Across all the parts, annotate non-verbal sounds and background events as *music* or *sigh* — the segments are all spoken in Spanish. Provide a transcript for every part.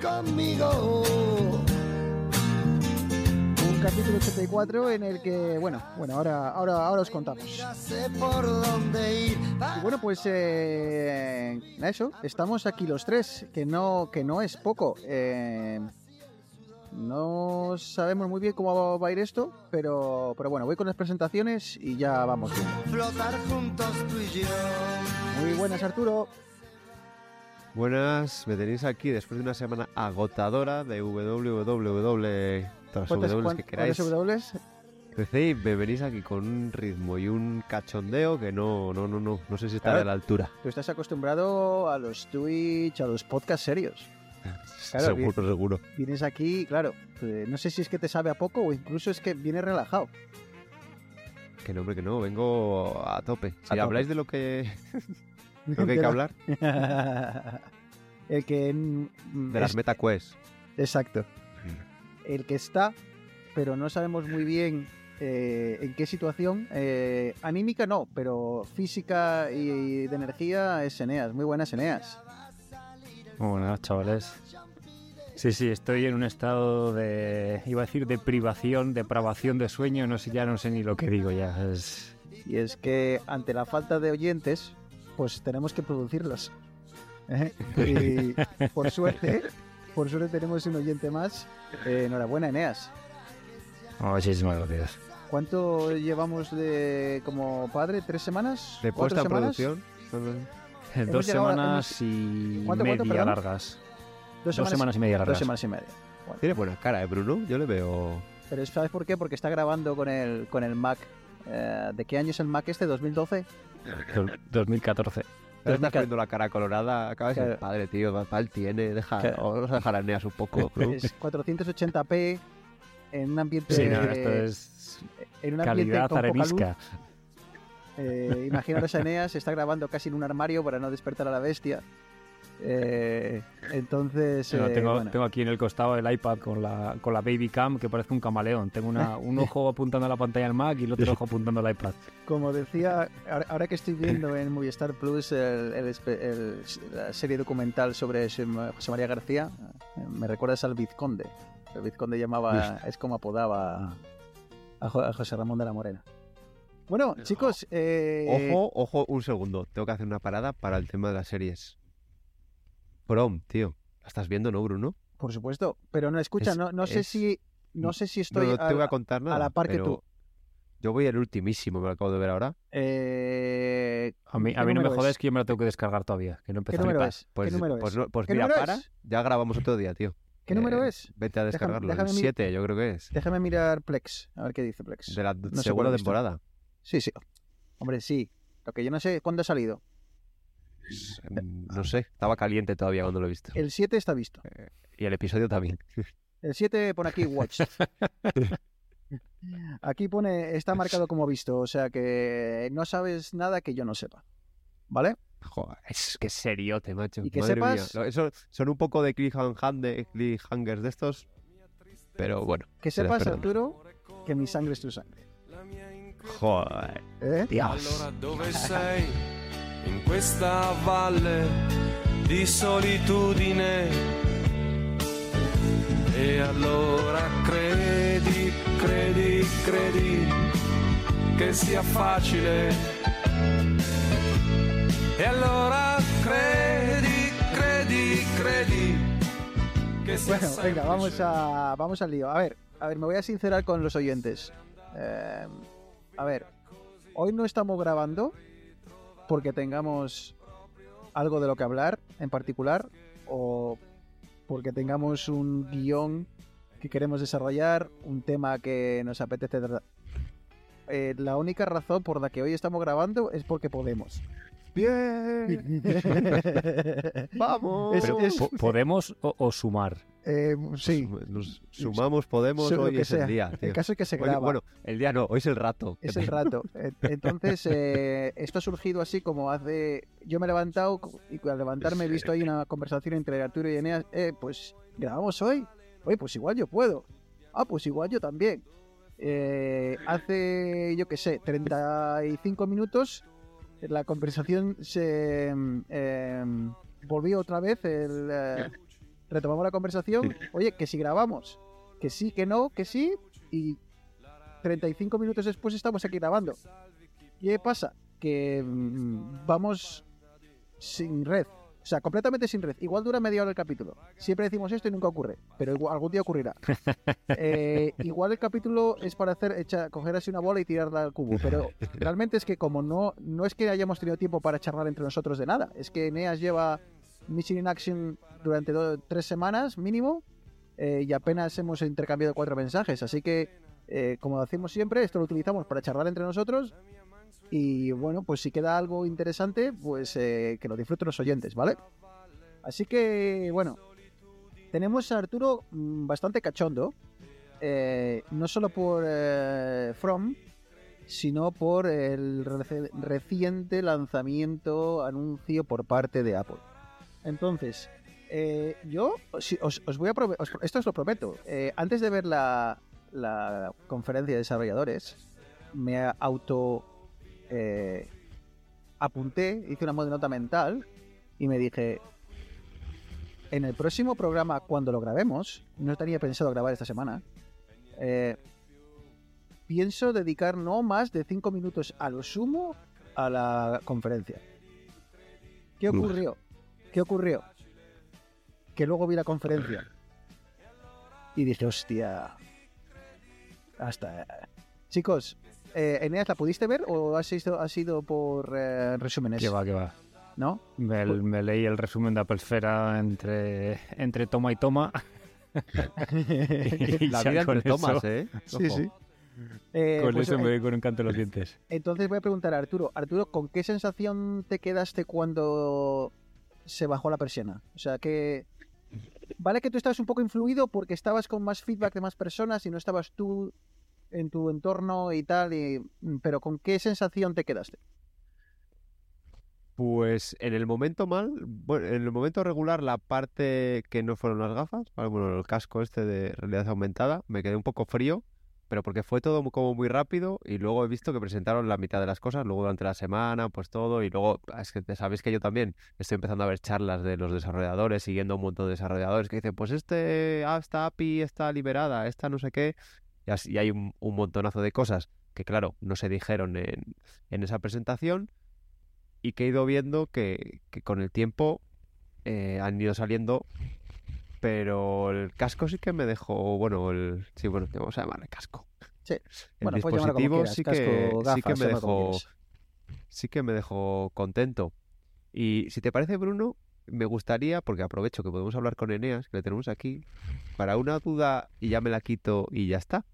Conmigo. Un capítulo 84 en el que, bueno, bueno, ahora, ahora, ahora os contamos. Y bueno, pues eh, eso, estamos aquí los tres, que no, que no es poco. Eh, no sabemos muy bien cómo va a ir esto, pero, pero bueno, voy con las presentaciones y ya vamos bien. Flotar juntos tú y yo. Muy buenas, Arturo. Buenas, me tenéis aquí después de una semana agotadora de www, que queráis. y me venís aquí con un ritmo y un cachondeo que no, no, no, no, no sé si está Claro. a la altura. Tú estás acostumbrado a los Twitch, a los podcasts serios. *laughs* Claro, seguro, seguro. Vienes aquí, claro, eh, no sé si es que te sabe a poco o incluso es que vienes relajado. Que no, hombre, que no, vengo a tope. Si tope. habláis de lo que, *laughs* lo que hay que hablar, *laughs* El que... mm, de las es- MetaQuest. Exacto. El que está, pero no sabemos muy bien eh, en qué situación. eh, anímica no, pero física y de energía es Eneas. Muy buenas Eneas. Muy buenas, chavales. Sí, sí, estoy en un estado de, iba a decir, de privación, depravación de sueño, no sé, ya no sé ni lo que digo ya. Es... Y es que ante la falta de oyentes, pues tenemos que producirlos. ¿eh? Y por *laughs* suerte, por suerte tenemos un oyente más. Eh, enhorabuena Eneas. Muchísimas gracias. ¿Cuánto llevamos de como padre? ¿Tres semanas? De ¿Cuatro puesta en producción. Dos a- semanas y ¿Cuánto, cuánto, media largas. Dos Dos semanas y media Dos largas. semanas y media. Bueno, Tiene buena cara, ¿eh, Bruno? Yo le veo... pero ¿sabes por qué? Porque está grabando con el, con el Mac. Eh, ¿De qué año es el Mac este? ¿2012? Do- 2014. Ahora estás poniendo la cara colorada, acabas de Claro. padre, tío, mal tiene, deja, Claro. vamos a dejar a Eneas un poco, *laughs* ¿no? Es 480p en un ambiente... Sí, no, esto es en un ambiente calidad con poca luz. arenisca. Eh, imaginaros a Eneas, está grabando casi en un armario para no despertar a la bestia. Eh, entonces, Bueno, eh, tengo, bueno, tengo aquí en el costado el iPad con la, con la Baby Cam que parece un camaleón. Tengo una, un *laughs* ojo apuntando a la pantalla del Mac y el otro ojo apuntando al iPad. como decía, ahora, que estoy viendo en Movistar Plus el- el espe- el- la serie documental sobre José María García, me recuerdas al Vizconde. El Vizconde llamaba, es como apodaba a José Ramón de la Morena. Bueno, chicos, eh, Ojo, ojo, un segundo. Tengo que hacer una parada para el tema de las series. Prom, tío. ¿La estás viendo, no, Bruno? por supuesto, pero no escucha, Es- no, no sé si no sé si estoy no te a- voy a contar nada. a la par que tú. Yo voy al ultimísimo, me lo acabo de ver ahora. Eh, A mí, ¿qué a mí no me número jodes es? que yo me la tengo que descargar todavía, que no he ¿Qué empezado. número es? Pues, ¿Qué número pues, es? pues ¿Qué mira, número para, es? ya grabamos otro día, tío. ¿Qué número Eh, es? Vete a descargarlo. déjame el mi- 7, yo creo que es. Déjame mirar Plex, a ver qué dice Plex. De la segunda temporada. Sí, sí. Hombre, sí. Lo que yo no sé cuándo ha salido. *laughs* No sé, estaba caliente todavía cuando lo he visto. El 7 está visto. Y el episodio también. *laughs* El 7 pone aquí Watch. *laughs* Aquí pone, está marcado como visto, o sea que no sabes nada que yo no sepa. ¿Vale? Joder, es que seriote, macho. Y que Madre sepas- mía. Eso, son un poco de cliffhanger de, cliffhangers de estos. Pero bueno. Que sepas. Arturo, que mi sangre es tu sangre. Joder. ¿Eh? Dios. In questa valle di solitudine. E allora credi, credi, credi che sia facile. E allora credi, credi, credi che sia Bueno, venga, vamos, a, vamos al lío. A ver, a ver, me voy a sincerar con los oyentes. Eh, a ver, hoy no estamos grabando porque tengamos algo de lo que hablar en particular o porque tengamos un guion que queremos desarrollar, un tema que nos apetece tratar. Eh, la única razón por la que hoy estamos grabando es porque podemos. ¡Bien! *laughs* ¡Vamos! Es- Pero, es- po- ¿Podemos o, o sumar? Eh, sí, Nos sumamos, podemos, hoy que es sea. el día. el caso es que se Hoy- graba. bueno, el día no, hoy es el rato. Es el rato. En- Entonces, eh, esto ha surgido así como hace... Yo me he levantado y al levantarme he visto ahí una conversación entre Arturo y Eneas. Eh, pues, ¿grabamos hoy? Oye, pues igual yo puedo. Ah, pues igual yo también. Eh, hace, yo qué sé, 35 minutos la conversación se eh, volvió otra vez. El, eh, retomamos la conversación. Oye, que si grabamos. Que sí, que no, que sí. Y 35 minutos después estamos aquí grabando. ¿Y qué pasa? Que mm, vamos sin red. O sea, completamente sin red. Igual dura media hora el capítulo. Siempre decimos esto y nunca ocurre. Pero igual- algún día ocurrirá. *laughs* Eh, igual el capítulo es para hacer, echa- coger así una bola y tirarla al cubo. Pero realmente es que como no, no es que hayamos tenido tiempo para charlar entre nosotros de nada. Es que Neas lleva Mission in Action durante tres semanas mínimo. eh, y apenas hemos intercambiado cuatro mensajes. Así que eh, como decimos siempre, esto lo utilizamos para charlar entre nosotros. Y bueno, pues si queda algo interesante, pues eh, que lo disfruten los oyentes, ¿vale? Así que, bueno, tenemos a Arturo mm, bastante cachondo. eh, no solo por From, sino por el reciente lanzamiento, anuncio por parte de Apple. Entonces, eh, yo si- os, os voy a os- esto os lo prometo. eh, antes de ver la, la conferencia de desarrolladores, me auto eh, apunté, hice una nota mental y me dije, en el próximo programa, cuando lo grabemos, no tenía pensado grabar esta semana, eh, pienso dedicar no más de 5 minutos a lo sumo a la conferencia. ¿Qué Uf. Ocurrió? ¿Qué ocurrió? Que luego vi la conferencia y dije, hostia, hasta... Chicos, eh, Eneas, ¿la pudiste ver o ha sido, ha sido por eh, resúmenes? Que va, que va. ¿No? Me, me leí el resumen de Apple Esfera entre, entre toma y toma. *laughs* Y La vida con entre tomas, eso- ¿eh? *laughs* Sí, Ojo. sí. Eh, Con pues, eso eh, me doy con un canto en los dientes. Entonces voy a preguntar a Arturo. Arturo, ¿con qué sensación te quedaste cuando se bajó la persiana? O sea, que... Vale que tú estabas un poco influido porque estabas con más feedback de más personas y no estabas tú en tu entorno y tal, y... pero ¿con qué sensación te quedaste? Pues en el momento mal, bueno, en el momento regular, la parte que no fueron las gafas, bueno, el casco este de realidad aumentada, me quedé un poco frío, pero porque fue todo como muy rápido y luego he visto que presentaron la mitad de las cosas, luego durante la semana, pues todo, y luego, es que sabéis que yo también estoy empezando a ver charlas de los desarrolladores, siguiendo un montón de desarrolladores que dicen, pues este, ah, esta API está liberada, esta no sé qué, y, así, hay un, un montonazo de cosas que, claro, no se dijeron en, en esa presentación y que he ido viendo que, que con el tiempo eh, han ido saliendo, pero el casco sí que me dejó, bueno, el, sí, bueno, que vamos a llamarle casco. Sí. El Bueno, como dispositivo quieras, sí casco, que, sí que me dejó, sí que me dejó contento. Y si te parece, Bruno, me gustaría, porque aprovecho que podemos hablar con Eneas, que le tenemos aquí, para una duda y ya me la quito y ya está.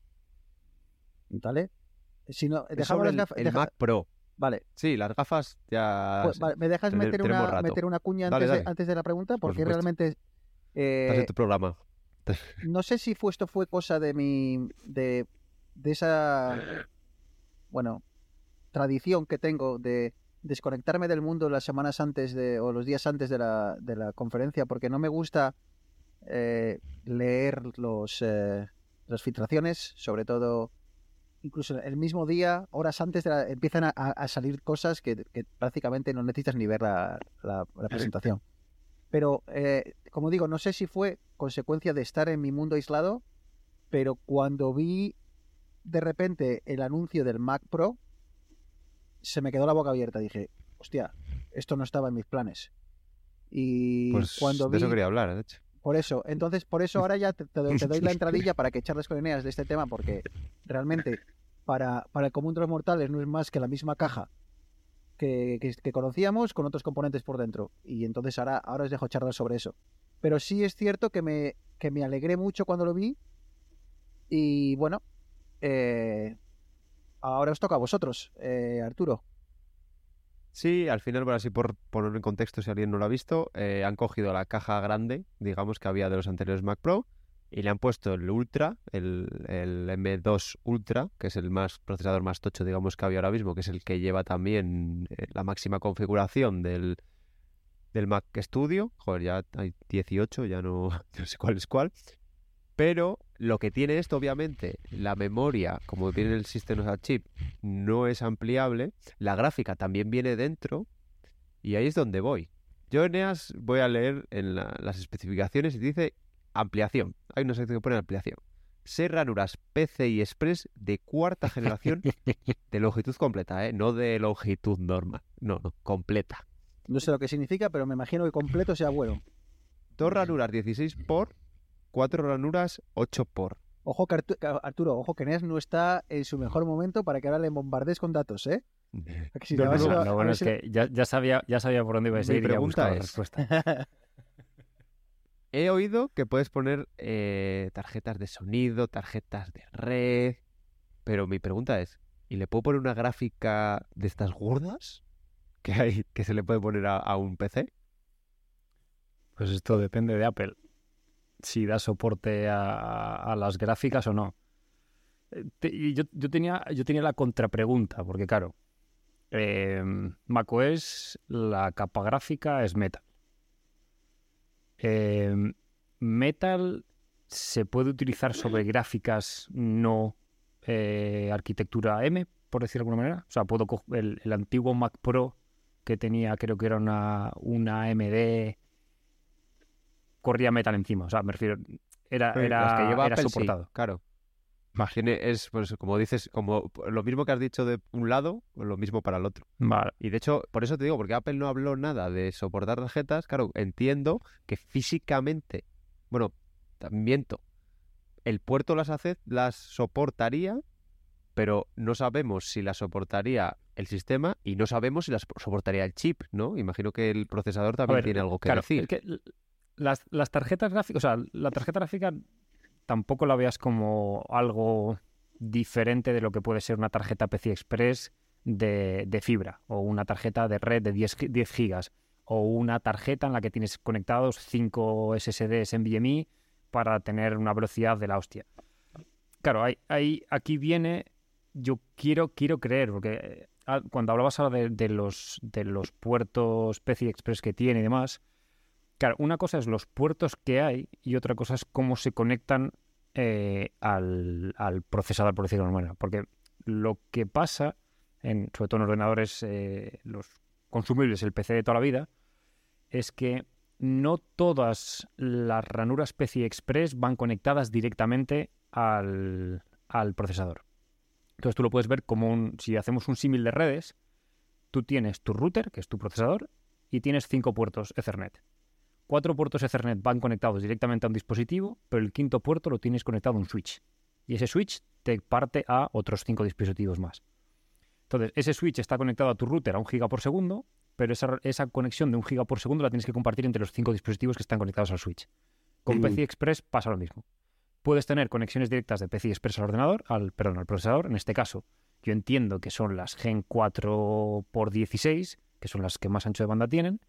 ¿Vale? Si no, dejamos las gafas. el deja- Mac Pro. Vale, Sí, las gafas ya... pues, vale, ¿me dejas meter una, rato. meter una cuña Dale, antes, de, dale. antes de la pregunta? Porque realmente... eh, Estás en tu programa. no sé si fue, esto fue cosa de mi. de, de esa. Bueno, tradición que tengo de desconectarme del mundo las semanas antes de. o los días antes de la, de la conferencia, porque no me gusta eh, leer los, eh, las filtraciones, sobre todo. Incluso el mismo día, horas antes, de la- empiezan a, salir cosas que, que prácticamente no necesitas ni ver la, la- la presentación. Pero, eh, como digo, no sé si fue consecuencia de estar en mi mundo aislado, pero cuando vi de repente el anuncio del Mac Pro, se me quedó la boca abierta. Dije, hostia, esto no estaba en mis planes. Y Pues cuando de vi, eso quería hablar, de hecho. por eso, entonces por eso ahora ya te, te doy, te doy la *laughs* entradilla para que charles con Eneas de este tema, porque realmente para, para el común de los mortales no es más que la misma caja que, conocíamos con otros componentes por dentro. Y entonces ahora, ahora os dejo charlar sobre eso. Pero sí es cierto que me, que me alegré mucho cuando lo vi. Y bueno, eh, ahora os toca a vosotros, eh, Arturo. Sí, al final, por así por poner en contexto si alguien no lo ha visto, eh, han cogido la caja grande, digamos, que había de los anteriores Mac Pro y le han puesto el Ultra, el, el M2 Ultra, que es el más procesador más tocho, digamos, que había ahora mismo, que es el que lleva también eh, la máxima configuración del, del Mac Studio. Joder, ya hay 18, ya no, *laughs* no sé cuál es cuál. Pero lo que tiene esto, obviamente, la memoria, como viene el System on Chip, no es ampliable. La gráfica también viene dentro. Y ahí es donde voy. Yo, Eneas, voy a leer en la- las especificaciones y dice ampliación. Hay una sección que pone ampliación. 6 ranuras PCI Express de cuarta generación *laughs* de longitud completa, ¿eh? No de longitud normal. No, no, completa. No sé lo que significa, pero me imagino que completo sea bueno. Dos ranuras 16 por, cuatro ranuras 8 por. Ojo que Artu- que Arturo, ojo que Neas no está en su mejor momento para que ahora le bombardees con datos, ¿eh? A si No, no, a- Lo, a lo bueno es que ya, ya sabía, ya sabía por dónde iba a Mi ir y ya pregunta buscaba la es- respuesta. *laughs* He oído que puedes poner eh, tarjetas de sonido, tarjetas de red, pero mi pregunta es, ¿y le puedo poner una gráfica de estas gordas que hay que se le puede poner a, un PC? Pues esto depende de Apple. Si da soporte a, las gráficas o no. Eh, yo, tenía, yo tenía la contrapregunta, porque claro, eh, macOS, la capa gráfica es Metal. Eh, Metal se puede utilizar sobre gráficas no eh, arquitectura M, por decirlo de alguna manera. O sea, puedo coger el, el antiguo Mac Pro que tenía, creo que era una, una AMD corría metal encima. O sea, me refiero, era, era, las que lleva era Apple, sí, soportado. claro. Tiene, es, pues, como dices, como lo mismo que has dicho de un lado, lo mismo para el otro. Vale. Y de hecho, por eso te digo, porque Apple no habló nada de soportar tarjetas, claro, entiendo que físicamente, bueno, miento, el puerto las hace, las soportaría, pero no sabemos si las soportaría el sistema y no sabemos si las soportaría el chip, ¿no? Imagino que el procesador también ver, tiene algo que claro, decir. es que las, las tarjetas gráficas, o sea, la tarjeta gráfica tampoco la veas como algo diferente de lo que puede ser una tarjeta PCI Express de, de fibra o una tarjeta de red de 10, gi- 10 gigas o una tarjeta en la que tienes conectados 5 SSDs NVMe para tener una velocidad de la hostia. Claro, hay, hay- aquí viene, yo quiero, quiero creer, porque ah, cuando hablabas ahora de, de los, de los puertos PCI Express que tiene y demás, claro, una cosa es los puertos que hay y otra cosa es cómo se conectan eh, al, al procesador, por decirlo de manera. Porque lo que pasa, en, sobre todo en ordenadores, eh, los consumibles, el PC de toda la vida, es que no todas las ranuras PCI Express van conectadas directamente al, al procesador. Entonces tú lo puedes ver como un, si hacemos un símil de redes, tú tienes tu router, que es tu procesador, y tienes cinco puertos Ethernet. Cuatro puertos Ethernet van conectados directamente a un dispositivo, pero el quinto puerto lo tienes conectado a un switch. Y ese switch te parte a otros cinco dispositivos más. Entonces, ese switch está conectado a tu router a un giga por segundo, pero esa, esa conexión de un giga por segundo la tienes que compartir entre los cinco dispositivos que están conectados al switch. Con Mm. PCI Express pasa lo mismo. Puedes tener conexiones directas de PCI Express al ordenador, al, perdón, al procesador. En este caso, yo entiendo que son las Gen 4 x 16, que son las que más ancho de banda tienen.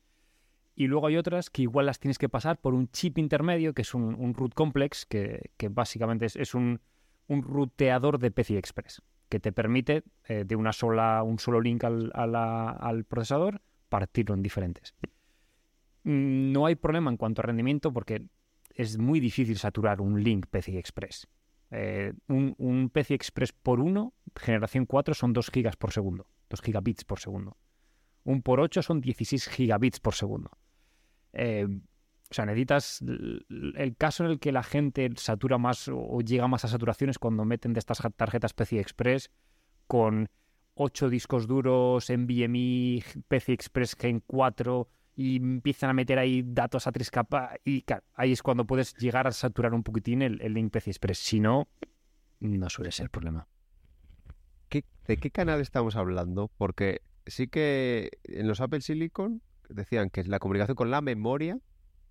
Y luego hay otras que igual las tienes que pasar por un chip intermedio, que es un, root complex, que, básicamente es, un, ruteador de PCI Express, que te permite eh, de una sola, un solo link al procesador partirlo en diferentes. Mm, No hay problema en cuanto a rendimiento porque es muy difícil saturar un link PCI Express. Eh, un, un PCI Express por 1, generación 4, son 2 gigas por segundo, 2 gigabits por segundo. Un por 8 son 16 gigabits por segundo. Eh, o sea, necesitas el caso en el que la gente satura más o- llega más a saturación es cuando meten de estas tarjetas PCI Express con 8 discos duros, NVMe, PCI Express Gen 4 y empiezan a meter ahí datos a tres y ahí es cuando puedes llegar a saturar un poquitín el, link PCI Express. Si no, no suele ser problema. ¿Qué- ¿De qué canal estamos hablando? Porque sí que en los Apple Silicon decían que la comunicación con la memoria,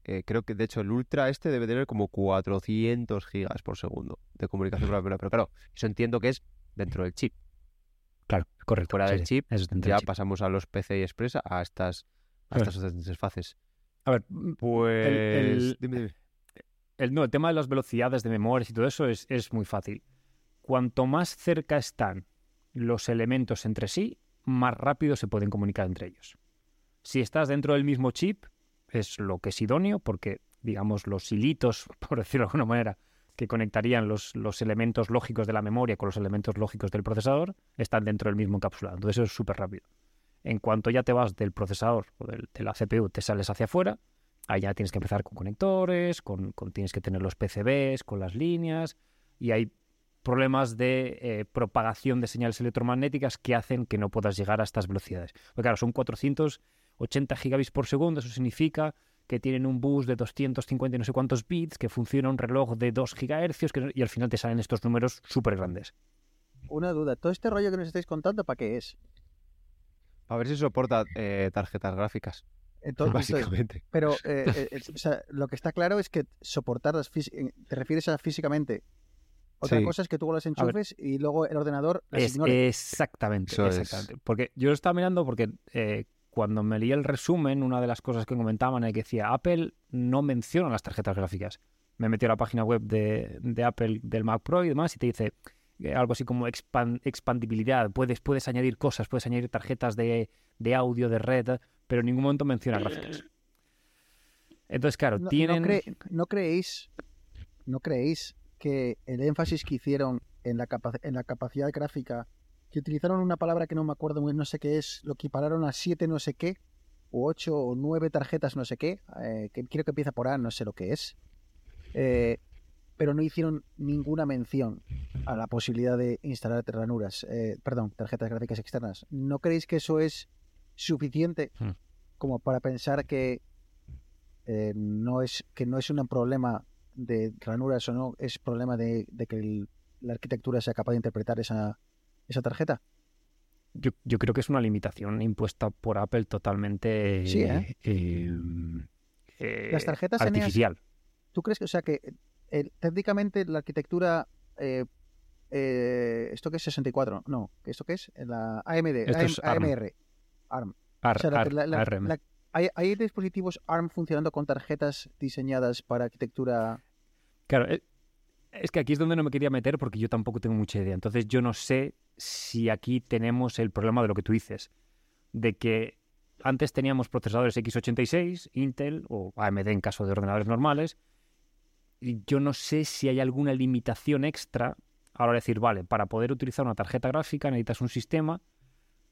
eh, creo que de hecho el Ultra este debe tener como 400 gigas por segundo de comunicación con la memoria. Pero claro, eso entiendo que es dentro del chip. Claro, correcto. Fuera sí, del chip, ya chip. pasamos a los PCI Express a estas, a estas interfaces. A ver, Pues. el- dime, dime. el, no, el tema de las velocidades de memorias y todo eso es, es muy fácil. Cuanto más cerca están los elementos entre sí, más rápido se pueden comunicar entre ellos. Si estás dentro del mismo chip, es lo que es idóneo, porque, digamos, los hilitos, *laughs* por decirlo de alguna manera, que conectarían los, los elementos lógicos de la memoria con los elementos lógicos del procesador, están dentro del mismo encapsulado. Entonces eso es súper rápido. En cuanto ya te vas del procesador o del- de la CPU, te sales hacia afuera, ahí ya tienes que empezar con conectores, con, tienes que tener los PCBs, con las líneas, y hay problemas de eh, propagación de señales electromagnéticas que hacen que no puedas llegar a estas velocidades. Porque claro, son 480 gigabits por segundo, eso significa que tienen un bus de 250 y no sé cuántos bits, que funciona un reloj de 2 gigahercios, que, y al final te salen estos números súper grandes. Una duda, todo este rollo que nos estáis contando, ¿para qué es? A ver si soporta eh, tarjetas gráficas, Entonces, *laughs* básicamente. pero *laughs* eh, eh, o sea, lo que está claro es que soportar las fís- eh, te refieres a físicamente. Otra Sí. cosa es que tú las enchufes y luego el ordenador las Es, ignore. exactamente, Eso es. exactamente. Porque yo lo estaba mirando porque eh, cuando me leí el resumen, una de las cosas que comentaban es que decía Apple no menciona las tarjetas gráficas. Me metí a la página web de, de Apple del Mac Pro y demás y te dice eh, algo así como expan- expandibilidad. Puedes, puedes añadir cosas, puedes añadir tarjetas de, de audio, de red, pero en ningún momento menciona gráficas. Entonces, claro, No- no tienen... cre- ¿No, creéis, no creéis que el énfasis que hicieron en la, capa- en la capacidad gráfica, que utilizaron una palabra que no me acuerdo muy no sé qué es, lo equipararon a siete no sé qué, o ocho o nueve tarjetas no sé qué, eh, que creo que empieza por A, no sé lo que es, eh, pero no hicieron ninguna mención a la posibilidad de instalar ranuras, eh, perdón, tarjetas gráficas externas. ¿No creéis que eso es suficiente Hmm. como para pensar que eh, no es que no es un problema de ranuras o no, es problema de, de que el- la arquitectura sea capaz de interpretar esa, esa tarjeta. Yo, yo creo que es una limitación impuesta por Apple totalmente Sí, ¿eh? eh, eh, Las tarjetas artificial. ¿Tú crees que, o sea, que técnicamente la arquitectura, ¿esto qué es 64? No, ¿esto qué es? La AMD, Esto AM- es ARM. AMR, ARM. Ar- O sea, la- ar- la- la- ARM. la- hay, hay dispositivos ARM funcionando con tarjetas diseñadas para arquitectura. Claro, eh, es que aquí es donde no me quería meter porque yo tampoco tengo mucha idea. Entonces yo no sé si aquí tenemos el problema de lo que tú dices, de que antes teníamos procesadores x86, Intel o AMD en caso de ordenadores normales, y yo no sé si hay alguna limitación extra a la hora de decir, vale, para poder utilizar una tarjeta gráfica necesitas un sistema.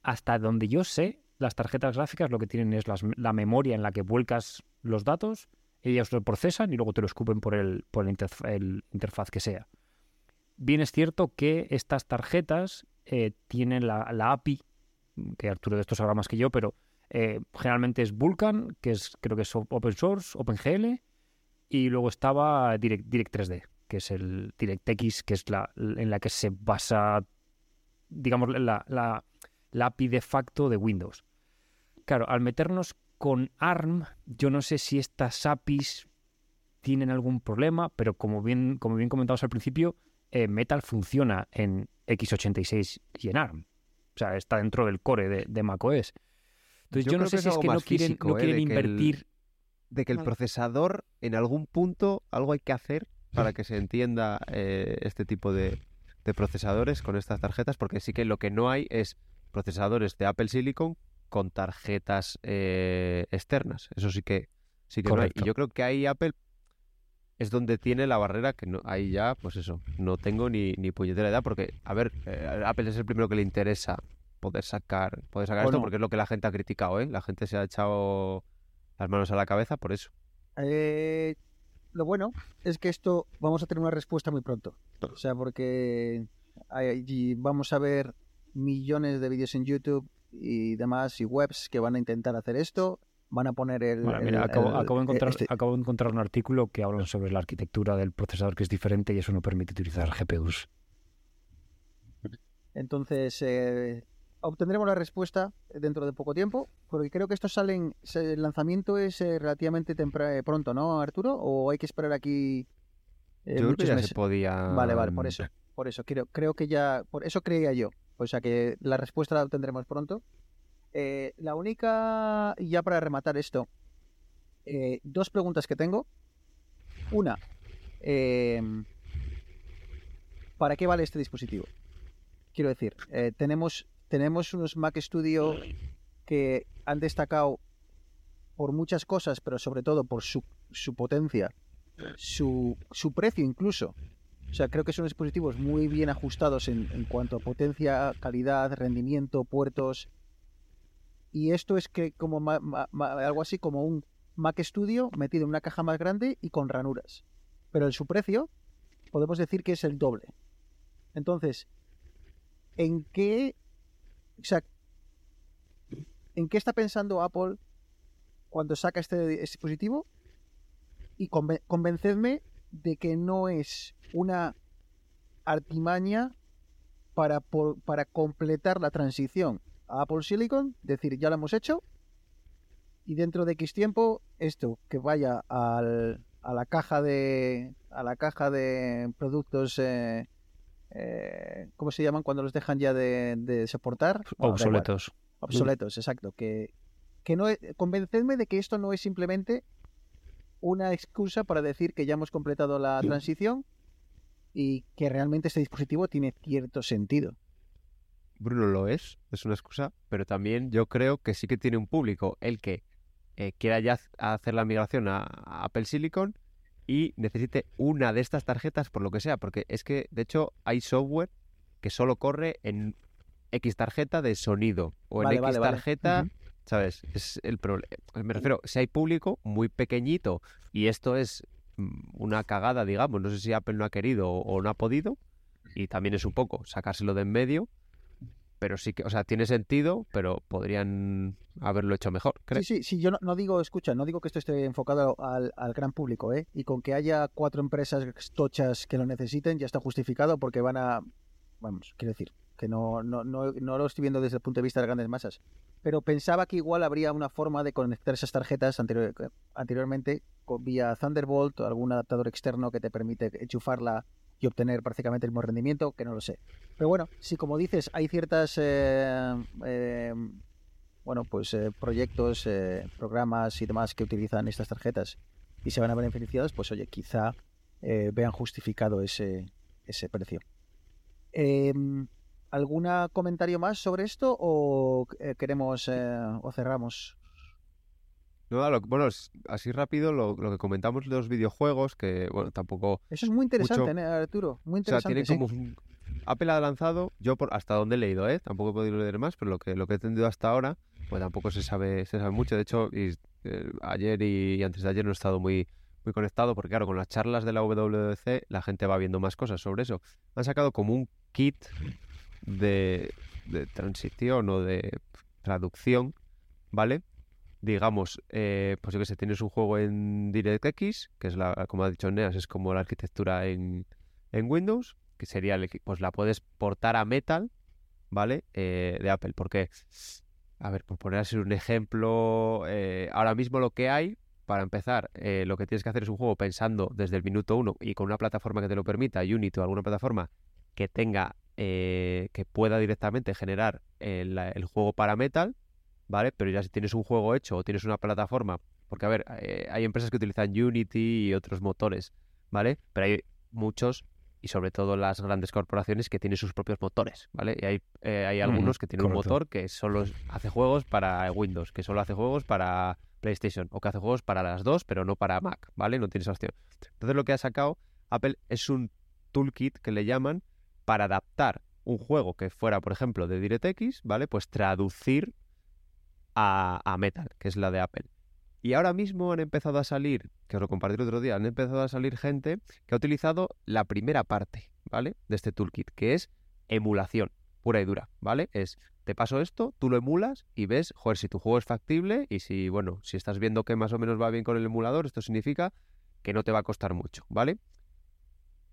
Hasta donde yo sé, las tarjetas gráficas lo que tienen es la memoria en la que vuelcas los datos ellas lo procesan y luego te lo escupen por el, por el, interf- el interfaz que sea. Bien es cierto que estas tarjetas eh, tienen la, la API, que Arturo de esto sabrá más que yo, pero eh, generalmente es Vulkan, que es creo que es open source, OpenGL, y luego estaba Direct, Direct 3D, que es el DirectX, que es la en la que se basa, digamos, la, la, la API de facto de Windows. Claro, al meternos con ARM, yo no sé si estas APIs tienen algún problema, pero como bien, como bien comentamos al principio, eh, Metal funciona en x86 y en ARM. O sea, está dentro del core de, de macOS. Entonces yo, Yo no sé si es que no quieren, físico, no ¿eh? que el- invertir. De que el Vale. procesador, en algún punto, algo hay que hacer para *laughs* que se entienda eh, este tipo de, de procesadores con estas tarjetas, porque sí que lo que no hay es procesadores de Apple Silicon con tarjetas eh, externas. Eso sí que sí que no hay. Correcto. Y yo creo que ahí Apple es donde tiene la barrera que no, ahí ya, pues eso, no tengo ni, ni puñetera idea, porque, a ver, eh, Apple es el primero que le interesa poder sacar, poder sacar esto, porque es lo que la gente ha criticado, ¿eh? La gente se ha echado las manos a la cabeza por eso. Eh, lo bueno es que esto vamos a tener una respuesta muy pronto. O sea, porque hay- vamos a ver millones de vídeos en YouTube y demás y webs que van a intentar hacer esto. Van a poner el. Bueno, el- mira, acabo, el- acabo de encontrar, este- acabo de encontrar un artículo que hablan sobre la arquitectura del procesador que es diferente y eso no permite utilizar GPUs. Entonces, eh, obtendremos la respuesta dentro de poco tiempo, porque creo que estos salen, el lanzamiento es eh, relativamente tempra- eh, pronto, ¿no, Arturo? ¿O hay que esperar aquí eh, Yo creo que ya meses? se podía. Vale, vale, por eso, por eso, creo, creo que ya, por eso creía yo, o sea que la respuesta la obtendremos pronto. Eh, la única, ya para rematar esto, eh, dos preguntas que tengo. Una, eh, ¿para qué vale este dispositivo? Quiero decir, eh, tenemos, tenemos unos Mac Studio que han destacado por muchas cosas, pero sobre todo por su, su potencia, su, su precio incluso. O sea, creo que son dispositivos muy bien ajustados en, en cuanto a potencia, calidad, rendimiento, puertos. Y esto es que como ma- ma- ma- algo así como un Mac Studio metido en una caja más grande y con ranuras. Pero en su precio podemos decir que es el doble. Entonces, ¿en qué, o sea, en qué está pensando Apple cuando saca este dispositivo? Y conven- convencedme de que no es una artimaña para, por- para completar la transición a Apple Silicon, decir, ya lo hemos hecho, y dentro de X tiempo, esto que vaya al- a la caja de a la caja de productos eh, eh, ¿cómo se llaman cuando los dejan ya de, de soportar? Bueno, igual. Obsoletos. obsoletos, exacto. Que, que no es- convencedme de que esto no es simplemente una excusa para decir que ya hemos completado la transición y que realmente este dispositivo tiene cierto sentido. Bruno lo es, es una excusa, pero también yo creo que sí que tiene un público el que eh, quiera ya hacer la migración a, a Apple Silicon y necesite una de estas tarjetas por lo que sea, porque es que de hecho hay software que solo corre en X tarjeta de sonido o en X vale, tarjeta. ¿Sabes? Es el problema. Me refiero, si hay público muy pequeñito y esto es mm, una cagada, digamos, no sé si Apple no ha querido o, o no ha podido y también es un poco sacárselo de en medio pero sí que, o sea, tiene sentido, pero podrían haberlo hecho mejor, creo. Sí, sí, sí, yo no, no digo, escucha, no digo que esto esté enfocado al, al gran público, ¿eh? Y con que haya cuatro empresas tochas que lo necesiten ya está justificado porque van a, vamos, quiero decir, no, no, no, no lo estoy viendo desde el punto de vista de las grandes masas. Pero pensaba que igual habría una forma de conectar esas tarjetas anterior- anteriormente con- vía Thunderbolt o algún adaptador externo que te permite enchufarla y obtener prácticamente el mismo rendimiento, que no lo sé. Pero bueno, si como dices hay ciertas eh, eh, bueno, pues eh, proyectos, eh, programas y demás que utilizan estas tarjetas y se van a ver beneficiados, pues oye, quizá eh, vean justificado ese, ese precio. ¿Algún comentario más sobre esto o eh, queremos eh, o cerramos? No, lo- bueno, así rápido lo, lo que comentamos de los videojuegos, que bueno, tampoco... Eso es muy interesante, Mucho- ¿eh, Arturo. Muy O sea, interesante. sí. como... un- Apple ha lanzado, yo por hasta donde he leído, ¿eh? Tampoco he podido leer más, pero lo que, lo que he entendido hasta ahora, pues tampoco se sabe, se sabe mucho. De hecho, y, eh, ayer y, y antes de ayer no he estado muy, muy conectado, porque claro, con las charlas de la WWDC la gente va viendo más cosas sobre eso. Han sacado como un kit de, transición o de traducción, ¿vale? Digamos, eh, pues yo que sé, tienes un juego en DirectX, que es la, como ha dicho Neas, es como la arquitectura en, en Windows, que sería, el, pues la puedes portar a Metal, ¿vale? Eh, de Apple, porque, a ver, por poner así un ejemplo, eh, ahora mismo lo que hay, para empezar, lo que tienes que hacer es un juego pensando desde el minuto uno y con una plataforma que te lo permita, Unity o alguna plataforma que tenga, eh, que pueda directamente generar el, el juego para Metal, ¿vale? Pero ya si tienes un juego hecho o tienes una plataforma, porque a ver, eh, hay empresas que utilizan Unity y otros motores, ¿vale? Pero hay muchos y sobre todo las grandes corporaciones que tienen sus propios motores, ¿vale? Y hay, eh, hay algunos que tienen un motor que solo hace juegos para Windows, que solo hace juegos para PlayStation, o que hace juegos para las dos, pero no para Mac, ¿vale? No tienes opción. Entonces lo que ha sacado Apple es un toolkit que le llaman para adaptar un juego que fuera, por ejemplo, de DirectX, ¿vale? Pues traducir a, a Metal, que es la de Apple. Y ahora mismo han empezado a salir, que os lo compartí el otro día, han empezado a salir gente que ha utilizado la primera parte, ¿vale? De este toolkit, que es emulación, pura y dura, ¿vale? Es, te paso esto, tú lo emulas y ves, joder, si tu juego es factible y si, bueno, si estás viendo que más o menos va bien con el emulador, esto significa que no te va a costar mucho, ¿vale?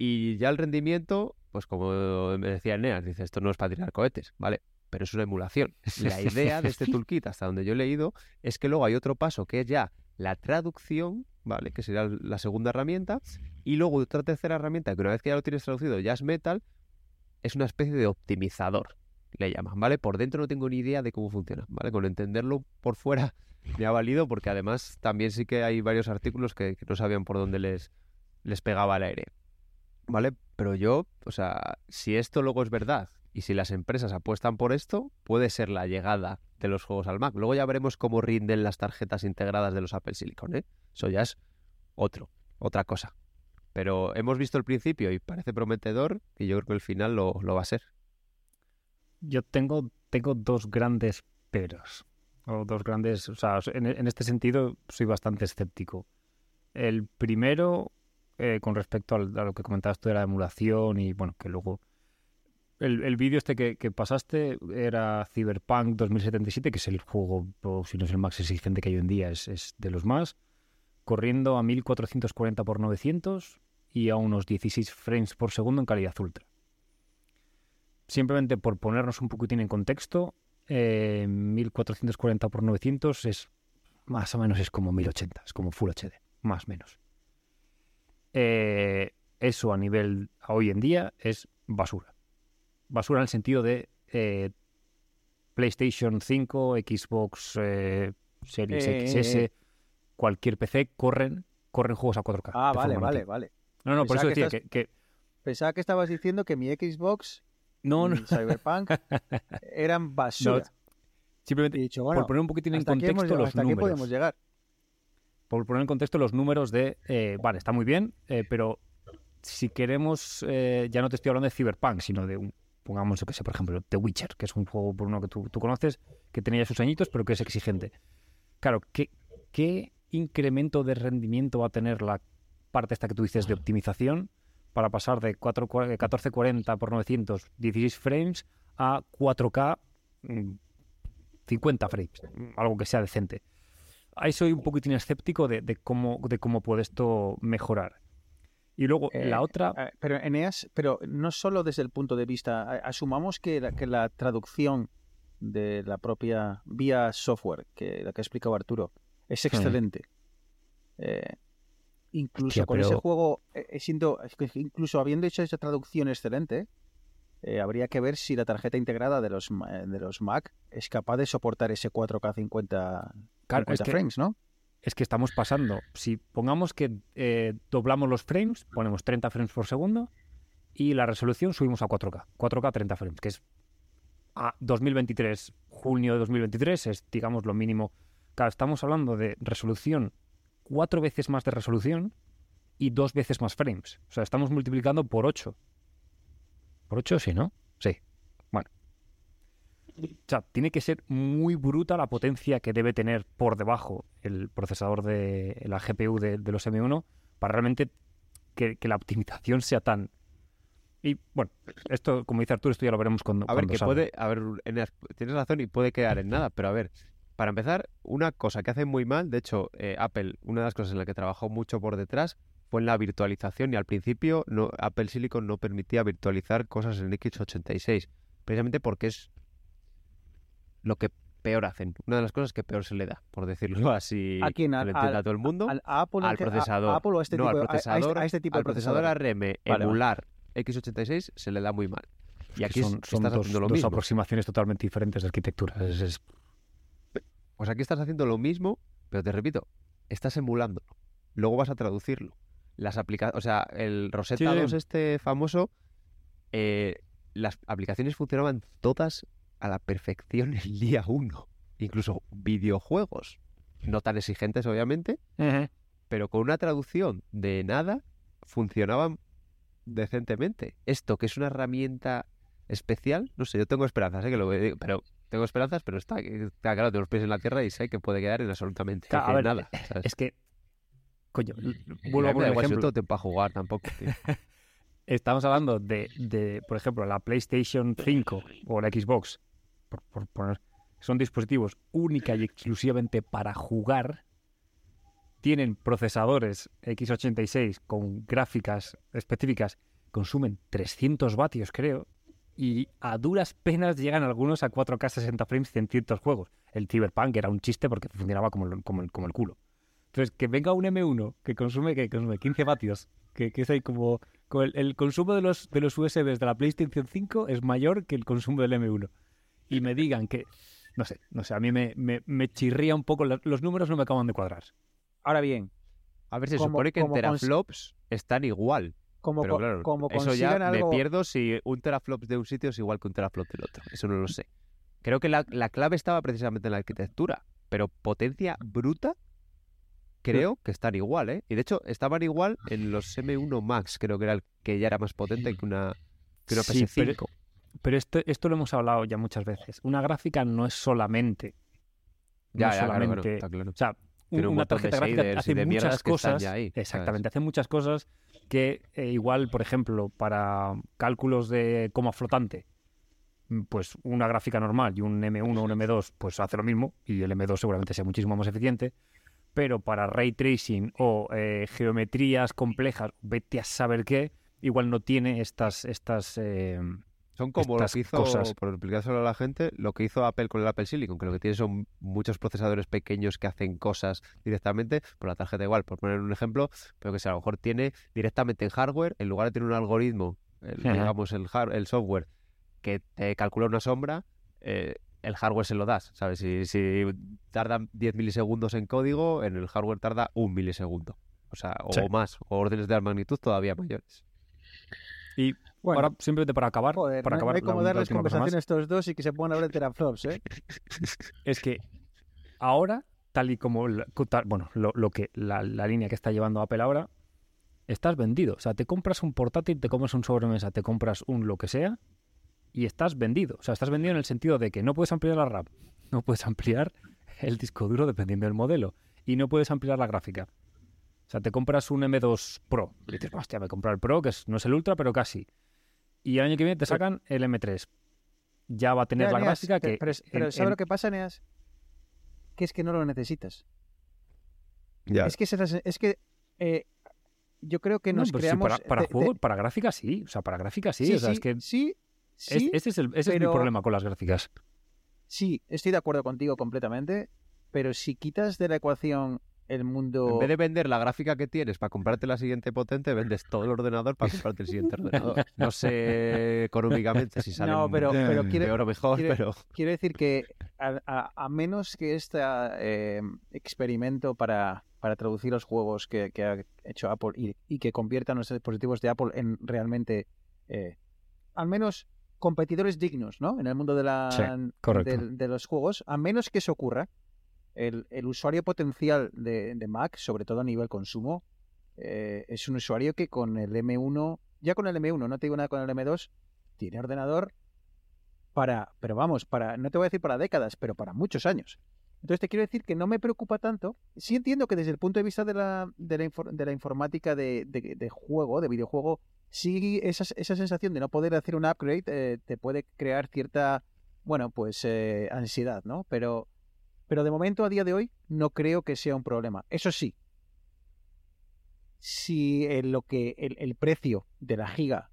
Y ya el rendimiento, pues como me decía Eneas, dice, esto no es para tirar cohetes, ¿vale? Pero es una emulación. *laughs* La idea de este *laughs* toolkit, hasta donde yo he leído, es que luego hay otro paso que es ya la traducción, ¿vale? Que sería la segunda herramienta. Y luego otra tercera herramienta que una vez que ya lo tienes traducido ya es Metal, es una especie de optimizador. le llaman, ¿vale? Por dentro no tengo ni idea de cómo funciona, ¿vale? Con entenderlo por fuera *laughs* me ha valido porque además también sí que hay varios artículos que, que no sabían por dónde les, les pegaba el aire, ¿vale? Pero yo, o sea, si esto luego es verdad y si las empresas apuestan por esto, puede ser la llegada de los juegos al Mac. Luego ya veremos cómo rinden las tarjetas integradas de los Apple Silicon, ¿eh? Eso ya es otro, otra cosa. Pero hemos visto el principio y parece prometedor y yo creo que el final lo, lo va a ser. Yo tengo, tengo dos grandes peros. O dos grandes. O sea, en, en este sentido soy bastante escéptico. El primero, eh, con respecto a lo que comentabas tú de la emulación y bueno, que luego. El, el vídeo este que, pasaste era Cyberpunk 2077, que es el juego, o si no es el más exigente que hay hoy en día, es, de los más, corriendo a 1440 x 900 y a unos 16 frames por segundo en calidad ultra. Simplemente por ponernos un poquitín en contexto, eh, 1440 x 900 es más o menos es como 1080, es como Full HD, más o menos. Eh, eso a nivel a hoy en día es basura. Basura en el sentido de eh, PlayStation 5, Xbox eh, Series XS, cualquier PC corren corren juegos a 4K. Ah, vale, vale, vale. No, no, por eso Pensaba que decía estás- que, que- Pensaba que estabas diciendo que mi Xbox no, no, y Cyberpunk *laughs* eran basura. simplemente dicho, bueno, por poner un poquitín en aquí, hemos contexto los hasta aquí números. podemos llegar. Por poner en contexto los números de, eh, vale, está muy bien, eh, pero si queremos, eh, ya no te estoy hablando de Cyberpunk, sino de un, pongamos, yo que sé, por ejemplo, The Witcher, que es un juego por uno que tú, conoces, que tenía sus añitos, pero que es exigente. Claro, ¿qué, ¿qué incremento de rendimiento va a tener la parte esta que tú dices de optimización para pasar de 4, 1440 por 900, 16 frames a 4K, mm, 50 frames, algo que sea decente? Ahí soy un poquitín escéptico de, de cómo, de cómo puede esto mejorar. Y luego Eh, la otra, eh, pero Eneas, pero no solo desde el punto de vista, asumamos que la, que la traducción de la propia vía software, que la que ha explicado Arturo, es excelente. Eh, incluso Hostia, con ese juego, siendo, incluso habiendo hecho esa traducción excelente, eh, habría que ver si la tarjeta integrada de los, ma- de los Mac es capaz de soportar ese 4K 50, claro, 50 es, que, frames, ¿no? es que estamos pasando. Si pongamos que eh, doblamos los frames, ponemos 30 frames por segundo y la resolución subimos a 4K. 4K 30 frames, que es a 2023, junio de 2023, es digamos lo mínimo. Claro, estamos hablando de resolución, cuatro veces más de resolución y dos veces más frames. O sea, estamos multiplicando por 8. ¿Por 8 sí, no? Sí. Bueno. O sea, tiene que ser muy bruta la potencia que debe tener por debajo el procesador de la GPU de, de los M1 para realmente que, que la optimización sea tan... Y bueno, esto, como dice Arturo, esto ya lo veremos cuando, A ver, cuando que salga. puede, a ver, Eneas, tienes razón y puede quedar en nada, pero a ver, para empezar, una cosa que hacen muy mal, de hecho, eh, Apple, una de las cosas en la que trabajó mucho por detrás fue en la virtualización y al principio no, Apple Silicon no permitía virtualizar cosas en x86, precisamente porque es lo que peor hacen, una de las cosas que peor se le da, por decirlo así, ¿A quién? lo entienda al- todo el mundo. Al, a Apple, al a- a procesador. Apple o a este no, tipo, al de- a- a este- procesador, a este tipo al de procesador. ARM vale. emular x86 se le da muy mal. Y aquí son, son estás dos, haciendo lo dos mismo. aproximaciones totalmente diferentes de arquitectura. Es- es- Pues aquí estás haciendo lo mismo, pero te repito, estás emulándolo. Luego vas a traducirlo. Las aplica o sea, el Rosetta Sí. 2 este famoso, eh, las aplicaciones funcionaban todas a la perfección el día 1. Incluso videojuegos. No tan exigentes, obviamente, pero con una traducción de nada funcionaban decentemente. Esto, que es una herramienta especial, no sé, yo tengo esperanzas, ¿eh? que lo veo, pero tengo esperanzas, pero está, está claro, tengo los pies en la tierra y sé que puede quedar en absolutamente Claro, nada. ¿sabes? Es que, coño, vuelvo a poner no ejemplo. para jugar tampoco. tío. *laughs* Estamos hablando de, de, por ejemplo, la PlayStation 5 o la Xbox, por, por poner, son dispositivos única y exclusivamente para jugar. Tienen procesadores x86 con gráficas específicas, consumen 300 vatios, creo, y a duras penas llegan algunos a 4K 60 frames en ciertos juegos. El Cyberpunk era un chiste porque funcionaba como como el culo. Entonces, que venga un M1 que consume, que consume 15 vatios, que, que es ahí como, como el, el consumo de los, de los USBs de la PlayStation 5 es mayor que el consumo del M1. y me digan que, no sé, no sé, a mí me, me, me chirría un poco, los números no me acaban de cuadrar. Ahora bien, A ver, se Como- supone que en teraflops están igual. como, Pero claro, como eso ya algo... me pierdo si un teraflops de un sitio es igual que un teraflop del otro. Eso no lo sé. Creo que la, la clave estaba precisamente en la arquitectura, pero potencia bruta creo que están igual, ¿eh? Y de hecho estaban igual en los M1 Max, creo que era el que ya era más potente que una, que una Sí, pero- PS5. Pero esto, esto lo hemos hablado ya muchas veces. Una gráfica no es solamente. no Ya, es ya, claro, claro, solamente. está claro. O sea, Tiene un una tarjeta gráfica hace muchas cosas. exactamente, hace muchas cosas que eh, igual, por ejemplo, para cálculos de coma flotante, mm, pues una gráfica normal y un M1 o un M2 pues hace lo mismo y el M2 seguramente sea muchísimo más eficiente. Pero para ray tracing o eh, geometrías complejas, vete a saber qué, igual no tiene estas, estas eh, Son como lo estas que hizo, cosas. por explicárselo a la gente, lo que hizo Apple con el Apple Silicon, que lo que tiene son muchos procesadores pequeños que hacen cosas directamente, por la tarjeta igual, por poner un ejemplo, pero que si a lo mejor tiene directamente en hardware, en lugar de tener un algoritmo, el- digamos el, hard- el software, que te calcula una sombra, eh, el hardware se lo das, ¿sabes? Si, si tarda 10 milisegundos en código, en el hardware tarda un milisegundo. O sea, o Sí. más, o órdenes de magnitud todavía mayores. Y Bueno, ahora, simplemente para acabar, joder, para no, no acabar hay como darles conversación a estos dos y que se pongan a hablar de teraflops, ¿eh? *laughs* es que ahora, tal y como, la- bueno, lo, lo que la, la línea que está llevando Apple ahora, estás vendido. O sea, te compras un portátil, te compras un sobremesa, te compras un lo que sea y estás vendido. O sea, estás vendido en el sentido de que no puedes ampliar la RAM, *laughs* no puedes ampliar el disco duro dependiendo del modelo y no puedes ampliar la gráfica. O sea, te compras un M2 Pro. Y dices, hostia, me he comprado el Pro, que es- no es el Ultra, pero casi. Y el año que viene te sacan el M3. Ya va a tener la Neas, gráfica que... Pero, pero en- ¿sabes en- lo que pasa, Neas? Que es que no lo necesitas. Ya. Es que, es, que eh, yo creo que No, pero sí, creamos... para, para de- de- juego, para gráfica sí. O sea, para gráfica sí. sí, o sea, sí, es que sí, es- ese es, el, ese es pero- mi problema con las gráficas. sí, estoy de acuerdo contigo completamente, pero si quitas de la ecuación el mundo... En vez de vender la gráfica que tienes para comprarte la siguiente potente, vendes todo el ordenador para comprarte el siguiente ordenador. *laughs* No sé económicamente si sale No, pero, pero quiero, peor o mejor, quiere- pero quiero decir que a, a- a menos que este eh, experimento para, para traducir los juegos que, que ha hecho Apple y, y que conviertan los dispositivos de Apple en realmente, eh, al menos competidores dignos, ¿no? En el mundo de, la, Sí, de los juegos, a menos que eso ocurra, el, el usuario potencial de, de Mac, sobre todo a nivel consumo, eh, es un usuario que con el M1, ya con el M1, no te digo nada con el M2, tiene ordenador para, pero vamos, para, no te voy a decir para décadas, pero para muchos años. Entonces te quiero decir que no me preocupa tanto. Sí entiendo que desde el punto de vista de la, de la, infor- de la informática de, de- de juego, de videojuego, sí esa, esa sensación de no poder hacer un upgrade eh, te puede crear cierta, bueno, pues eh, ansiedad, ¿no? Pero, pero de momento, a día de hoy, no creo que sea un problema. Eso sí, si eh, lo que el, el precio de la giga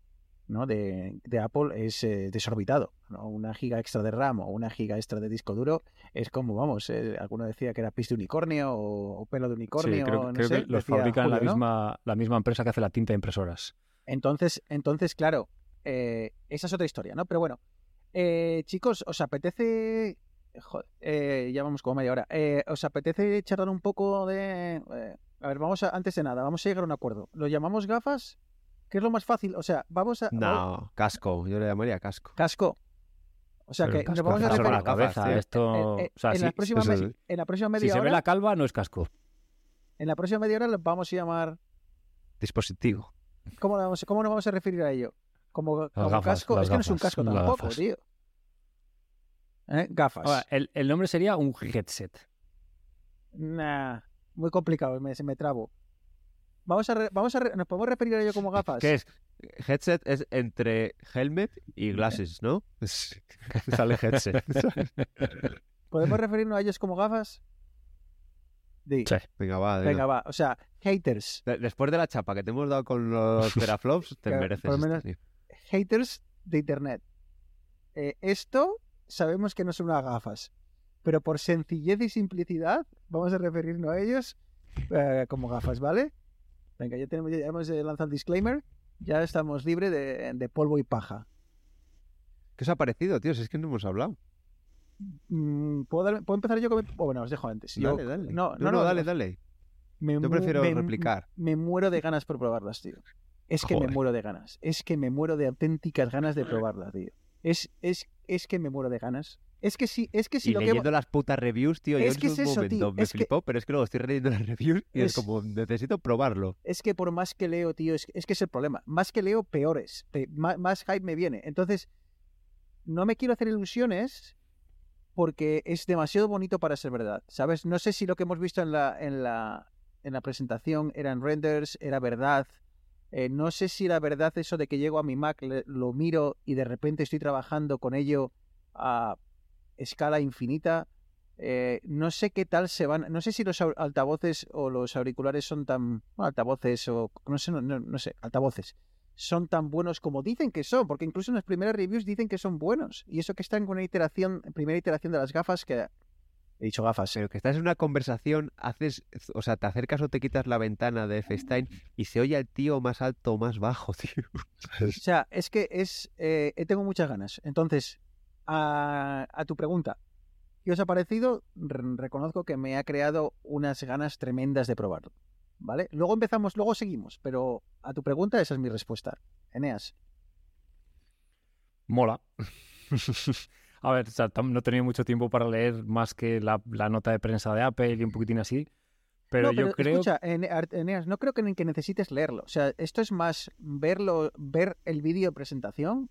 ¿no? de, de Apple es eh, desorbitado. ¿no? Una giga extra de RAM o una giga extra de disco duro es como, vamos, eh, alguno decía que era pis de unicornio o, o pelo de Sí, unicornio. creo, no creo sé, que los decía fabrican la, misma, la misma empresa que hace la tinta de impresoras. Entonces, entonces claro, eh, esa es otra historia, ¿no? Pero bueno, eh, chicos, ¿os apetece... Joder, eh, ya vamos como media hora. Eh, ¿Os apetece charlar un poco de... eh, a ver, vamos a, antes de nada, vamos a llegar a un acuerdo. ¿Lo llamamos gafas? ¿Qué es lo más fácil? O sea, vamos a... vamos- no, casco, yo le llamaría casco. Casco. O sea Pero que nos vamos a referir- la cabeza. tío. Esto, en, en- o sea, en si, la próxima eso me- es- en la próxima si media se hora, ve la calva, no es casco. en la próxima media hora lo vamos a llamar... Dispositivo. ¿Cómo, vamos, cómo nos vamos a referir a ello? Como, como gafas, casco. Es que no es un casco tampoco, gafas. tío. ¿Eh? Gafas. Ahora, el, el nombre sería un headset. Nah, muy complicado, me, se me trabo. Vamos a, re- vamos a, re- nos podemos referir a ello como gafas. ¿Qué es? Headset es entre helmet y glasses, ¿no? *laughs* Sale headset. *laughs* ¿Podemos referirnos a ellos como gafas? Di. Sí. Venga, va. Venga, va. O sea, haters. De- Después de la chapa que te hemos dado con los *laughs* teraflops, te mereces. por lo este, menos-. Haters de Internet. Eh, esto sabemos que no son unas gafas. Pero por sencillez y simplicidad, vamos a referirnos a ellos eh, como gafas, ¿vale? Venga, ya, tenemos, ya hemos eh, lanzado el disclaimer. Ya estamos libres de, de polvo y paja. ¿Qué os ha parecido, tío? Si es que no hemos hablado. Mm, ¿puedo, dar- ¿puedo empezar yo con mi- oh, bueno, os dejo antes. Yo- Dale, dale. No, no, no, dale, no. dale. Me Yo prefiero me- replicar. Me muero de ganas por probarlas, tío. Es que me muero de ganas. Es que me muero de auténticas ganas de probarlas, tío. Es, es, es que me muero de ganas. Es que sí, es que si y lo que leyendo las putas reviews, tío, Es yo que en es eso, momento tío, me es que- flipó, pero es que luego estoy leyendo las reviews y es, Es- como, necesito probarlo. es que por más que leo, tío, es, es que es el problema. Más que leo, peores. Pe- más, más hype me viene. Entonces, no me quiero hacer ilusiones porque es demasiado bonito para ser verdad. ¿Sabes? No sé si lo que hemos visto en la, en la, en la presentación eran renders, era verdad. Eh, no sé si era verdad eso de que llego a mi Mac, lo miro y de repente estoy trabajando con ello a escala infinita. Eh, no sé qué tal se van. No sé si los altavoces o los auriculares son tan. bueno, altavoces o. No sé, no- no sé, altavoces. Son tan buenos como dicen que son, porque incluso en las primeras reviews dicen que son buenos. Y eso que están con una iteración, primera iteración de las gafas que. He dicho gafas. Pero que estás en una conversación, haces, o sea, te acercas o te quitas la ventana de FaceTime y se oye al tío más alto o más bajo, *laughs* tío. O sea, es que es. eh, tengo muchas ganas. Entonces, a, a tu pregunta, ¿qué os ha parecido? Re- reconozco que me ha creado unas ganas tremendas de probarlo. ¿Vale? Luego empezamos, luego seguimos, pero a tu pregunta esa es mi respuesta. Eneas. Mola. *laughs* A ver, o sea, tam- no he tenido mucho tiempo para leer más que la, la nota de prensa de Apple y un poquitín así. Pero, no, yo creo escucha, Eneas, no creo que, ni que necesites leerlo. O sea, esto es más verlo, ver el vídeo de presentación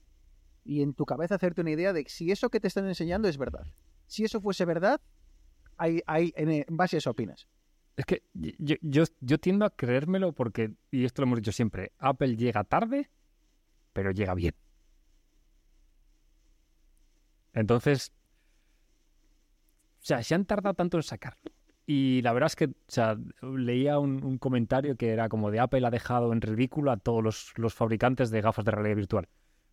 y en tu cabeza hacerte una idea de si eso que te están enseñando es verdad. Si eso fuese verdad, hay, hay, en base a eso opinas. Es que yo, yo, yo tiendo a creérmelo porque, y esto lo hemos dicho siempre, Apple llega tarde, pero llega bien. Entonces, o sea, se han tardado tanto en sacarlo. Y la verdad es que, o sea, leía un, un comentario que era como de Apple ha dejado en ridículo a todos los, los fabricantes de gafas de realidad virtual.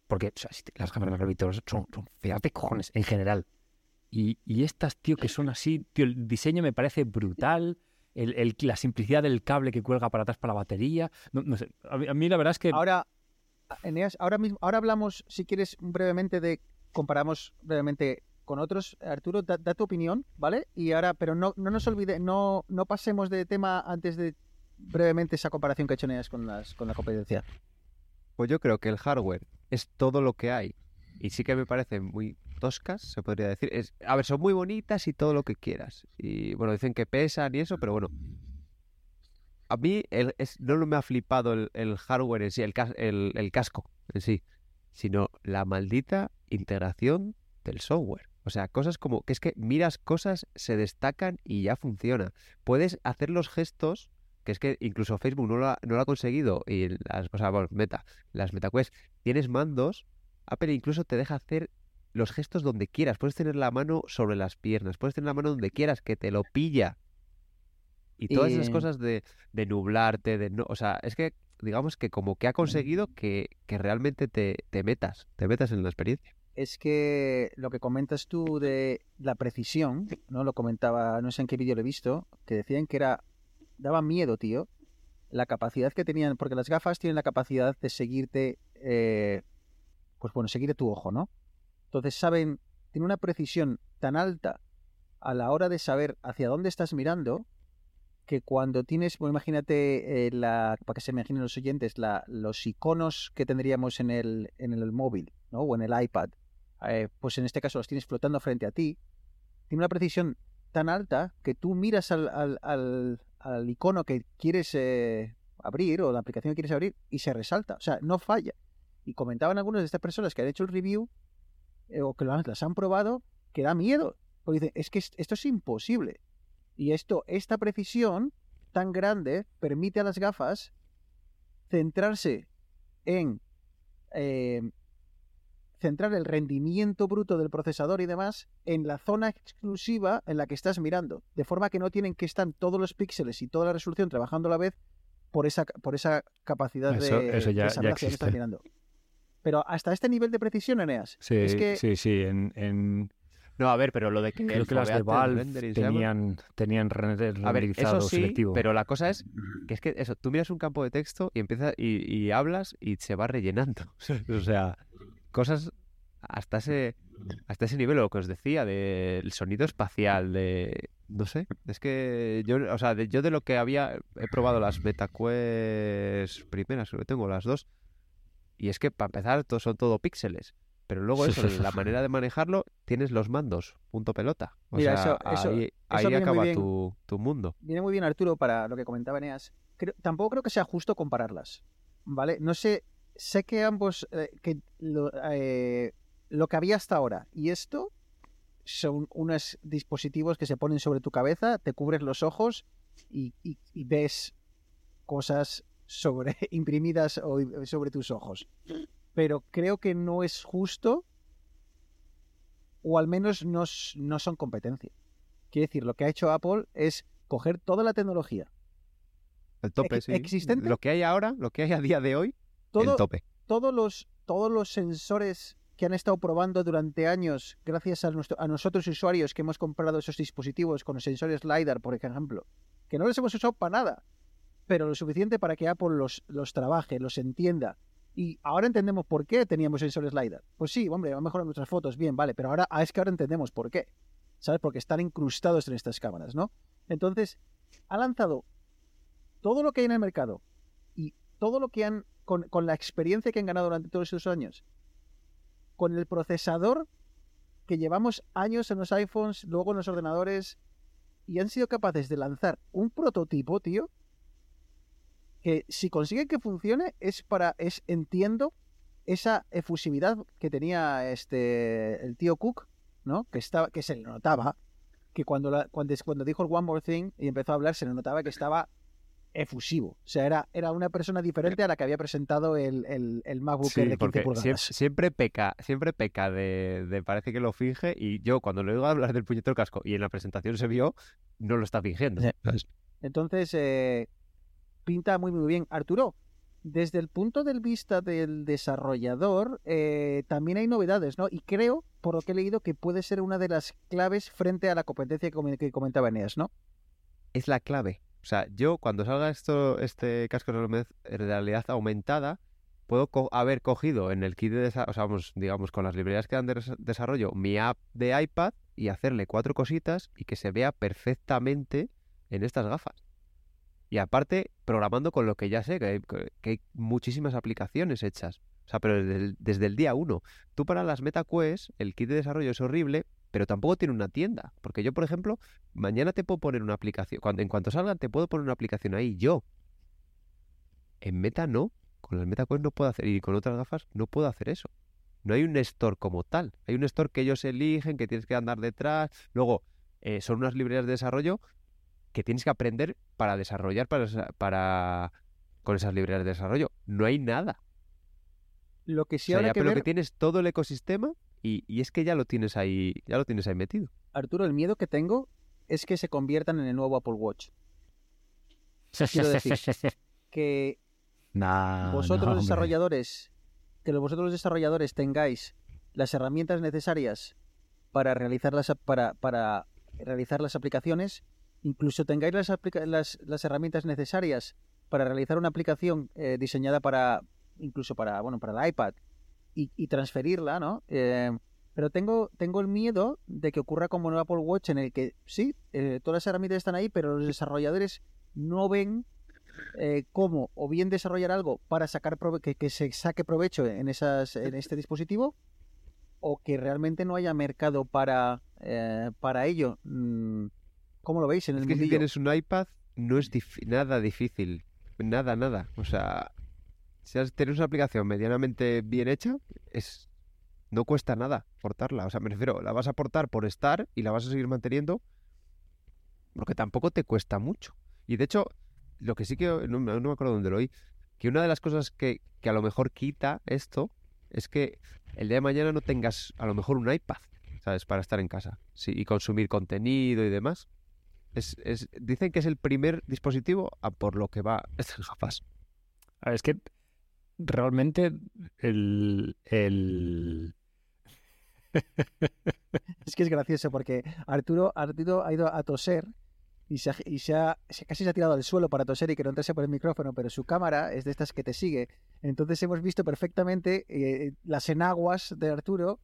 Porque, o sea, si te- las gafas de realidad virtual son, son feas de cojones en general. Y, y estas, tío, que son así, tío, el diseño me parece brutal. El, el- la simplicidad del cable que cuelga para atrás para la batería. No, no sé. A mí, a mí la verdad es que. Ahora, Eneas, ahora mismo, ahora hablamos, si quieres, brevemente de, comparamos brevemente con otros. Arturo, da, da tu opinión, ¿vale? Y ahora, pero no, no nos olvide, no, no pasemos de tema antes de brevemente esa comparación que ha hecho Eneas con, las, con la competencia. Pues yo creo que el hardware es todo lo que hay. Y sí que me parecen muy toscas, se podría decir. A ver, son muy bonitas y todo lo que quieras. Y bueno, dicen que pesan y eso, pero bueno. A mí el- es, no me ha flipado el, hardware en sí, el, el- el casco en sí, sino la maldita integración del software. O sea, cosas como que es que miras cosas, se destacan y ya funciona. Puedes hacer los gestos, que es que incluso Facebook no lo ha, no lo ha conseguido, y las, o sea, bueno, Meta, las MetaQuest, tienes mandos, Apple incluso te deja hacer los gestos donde quieras. Puedes tener la mano sobre las piernas, puedes tener la mano donde quieras, que te lo pilla. Y todas esas Y- cosas de, de nublarte, de no. O sea, es que, digamos que como que ha conseguido que, que realmente te, te metas, te metas en la experiencia. es que lo que comentas tú de la precisión, ¿no? Lo comentaba, no sé en qué vídeo lo he visto, que decían que era, daba miedo, tío, la capacidad que tenían, porque las gafas tienen la capacidad de seguirte, eh, pues bueno, seguir tu ojo, ¿no? Entonces saben, tiene una precisión tan alta a la hora de saber hacia dónde estás mirando, que cuando tienes, bueno, imagínate, eh, la, para que se imaginen los oyentes, la, los iconos que tendríamos en el, en el móvil, ¿no? O en el iPad, eh, pues en este caso los tienes flotando frente a ti, tiene una precisión tan alta que tú miras al, al, al, al icono que quieres eh, abrir o la aplicación que quieres abrir y se resalta, o sea, no falla. Y comentaban algunas de estas personas que han hecho el review o que las han probado que da miedo, porque dicen, es que es- esto es imposible. Y esto, esta precisión tan grande permite a las gafas centrarse en eh, centrar el rendimiento bruto del procesador y demás en la zona exclusiva en la que estás mirando, de forma que no tienen que estar todos los píxeles y toda la resolución trabajando a la vez por esa, por esa capacidad Eso- de, eso ya- de saber ya hacia dónde estás mirando. Pero hasta este nivel de precisión, Eneas, Sí, es que sí, sí. En, en- No, a ver, pero lo de que creo el que las de Valve tenían, tenían render- A ver, renderizado eso sí, selectivo. pero la cosa es que es que eso, tú miras un campo de texto y empiezas y, y hablas y se va rellenando. *laughs* o sea, cosas hasta ese hasta ese nivel, lo que os decía, del sonido espacial, de... No sé, es que yo, o sea, de- yo de lo que había, he probado las MetaQuest primeras, que tengo las dos, y es que para empezar to- son todo píxeles, pero luego eso, la *laughs* manera de manejarlo, tienes los mandos, punto pelota. O Mira, sea, eso- ahí, eso ahí acaba bien. tu, tu mundo. Viene muy bien Arturo para lo que comentaba Eneas. Creo- tampoco creo que sea justo compararlas, ¿vale? No sé, sé que ambos, eh, que lo, eh, lo que había hasta ahora y esto son unos dispositivos que se ponen sobre tu cabeza, te cubres los ojos y, y- y ves cosas sobre *laughs* imprimidas o i- sobre tus ojos. Pero creo que no es justo o al menos no, no son competencia. Quiere decir, lo que ha hecho Apple es coger toda la tecnología, El tope, Ex- sí. existente. Lo que hay ahora, lo que hay a día de hoy, todo, el tope. todos los todos los sensores que han estado probando durante años, gracias a, nuestro- a nosotros usuarios que hemos comprado esos dispositivos con sensores LiDAR, por ejemplo, que no los hemos usado para nada, pero lo suficiente para que Apple los, los trabaje, los entienda. Y ahora entendemos por qué teníamos sensores LiDAR. Pues sí, hombre, va a mejorar nuestras fotos, bien, vale, pero ahora ah, es que ahora entendemos por qué. ¿Sabes? Porque están incrustados en estas cámaras, ¿no? Entonces, ha lanzado todo lo que hay en el mercado y todo lo que han, con, con la experiencia que han ganado durante todos esos años, con el procesador que llevamos años en los iPhones, luego en los ordenadores, y han sido capaces de lanzar un prototipo, tío, que si consiguen que funcione es para, es, entiendo, esa efusividad que tenía este, el tío Cook, ¿no? Que, estaba, que se le notaba, que cuando, la- cuando, cuando dijo el One More Thing y empezó a hablar, se le notaba que estaba efusivo. O sea, era, era una persona diferente a la que había presentado el, el, el MacBook Sí, de 15 porque pulgadas. siempre, siempre peca, siempre peca de, de parece que lo finge y yo cuando le oigo hablar del puñetero casco y en la presentación se vio, no lo está fingiendo. Sí. ¿sabes? Entonces, eh, pinta muy, muy bien. Arturo, desde el punto de vista del desarrollador, eh, también hay novedades, ¿no? Y creo, por lo que he leído, que puede ser una de las claves frente a la competencia que, comen- que comentaba Eneas, ¿no? Es la clave. O sea, yo cuando salga esto, este casco de realidad- aumentada, puedo haber cogido en el kit de desarrollo, sea, vamos, digamos, con las librerías que dan de des- desarrollo, mi app de iPad y hacerle cuatro cositas y que se vea perfectamente en estas gafas. Y aparte, programando con lo que ya sé, que hay, que hay muchísimas aplicaciones hechas. O sea, pero desde el, desde el día uno. Tú para las MetaQuest, el kit de desarrollo es horrible, pero tampoco tiene una tienda. Porque yo, por ejemplo, mañana te puedo poner una aplicación. Cuando, en cuanto salgan, te puedo poner una aplicación ahí, yo. En Meta no. Con las MetaQuest no puedo hacer. Y con otras gafas no puedo hacer eso. No hay un store como tal. Hay un store que ellos eligen, que tienes que andar detrás. Luego, eh, son unas librerías de desarrollo que tienes que aprender para desarrollar para, para con esas librerías de desarrollo. No hay nada. Lo que sí o sea, habrá que pero ver, que tienes todo el ecosistema y, y es que ya lo tienes ahí, ya lo tienes ahí metido. Arturo, el miedo que tengo es que se conviertan en el nuevo Apple Watch. Quiero decir, *laughs* Que vosotros no, los hombre. desarrolladores, que vosotros los desarrolladores tengáis las herramientas necesarias para realizar las, para, para realizar las aplicaciones, incluso tengáis las, herramientas necesarias para realizar una aplicación eh, diseñada para, incluso para, bueno, para el iPad y, transferirla, ¿no? Eh, pero tengo, tengo el miedo de que ocurra como en el Apple Watch, en el que sí, eh, todas las herramientas están ahí, pero los desarrolladores no ven eh, cómo o bien desarrollar algo para sacar que, que se saque provecho en esas en este dispositivo o que realmente no haya mercado para eh, para ello Mm, ¿cómo lo veis en el Es que si tienes un iPad no es dif- nada difícil. Nada, nada. O sea, si tienes una aplicación medianamente bien hecha, es no cuesta nada portarla. O sea, me refiero, la vas a portar por estar y la vas a seguir manteniendo porque tampoco te cuesta mucho. Y de hecho, lo que sí que, no, me- no me acuerdo dónde lo oí, que una de las cosas que, que a lo mejor quita esto es que el día de mañana no tengas a lo mejor un iPad, ¿sabes? Para estar en casa sí, y consumir contenido y demás. Es, es- dicen que es el primer dispositivo a por lo que va estas gafas. A ver, es que realmente el, el... *laughs* Es que es gracioso porque Arturo, Arturo ha ido a toser y, se ha, y se ha- se- casi se ha tirado al suelo para toser y que no entrase por el micrófono, pero su cámara es de estas que te sigue. Entonces hemos visto perfectamente eh, las enaguas de Arturo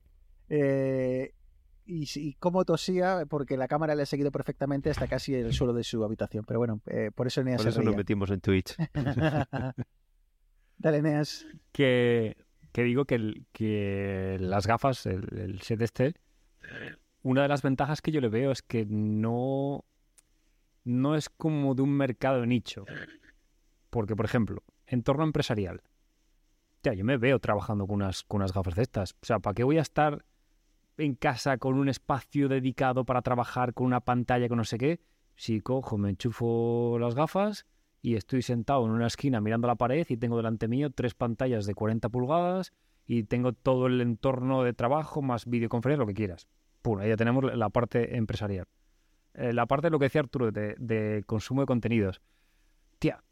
Eh, y, y cómo tosía, porque la cámara le ha seguido perfectamente hasta casi el suelo de su habitación. Pero bueno, eh, por eso Eneas Por se eso nos reía. metimos en Twitch. *laughs* Dale, Eneas. que, que digo que, el- que las gafas, el, el set este, una de las ventajas que yo le veo es que no, no es como de un mercado nicho. Porque, por ejemplo, entorno empresarial. Ya, yo me veo trabajando con unas, con unas gafas de estas. O sea, ¿para qué voy a estar en casa con un espacio dedicado para trabajar con una pantalla con no sé qué? Si cojo, me enchufo las gafas y estoy sentado en una esquina mirando la pared y tengo delante mío tres pantallas de 40 pulgadas y tengo todo el entorno de trabajo más videoconferencia, lo que quieras. Pum, ahí ya tenemos la parte empresarial. Eh, la parte de lo que decía Arturo, de, de consumo de contenidos. Tía,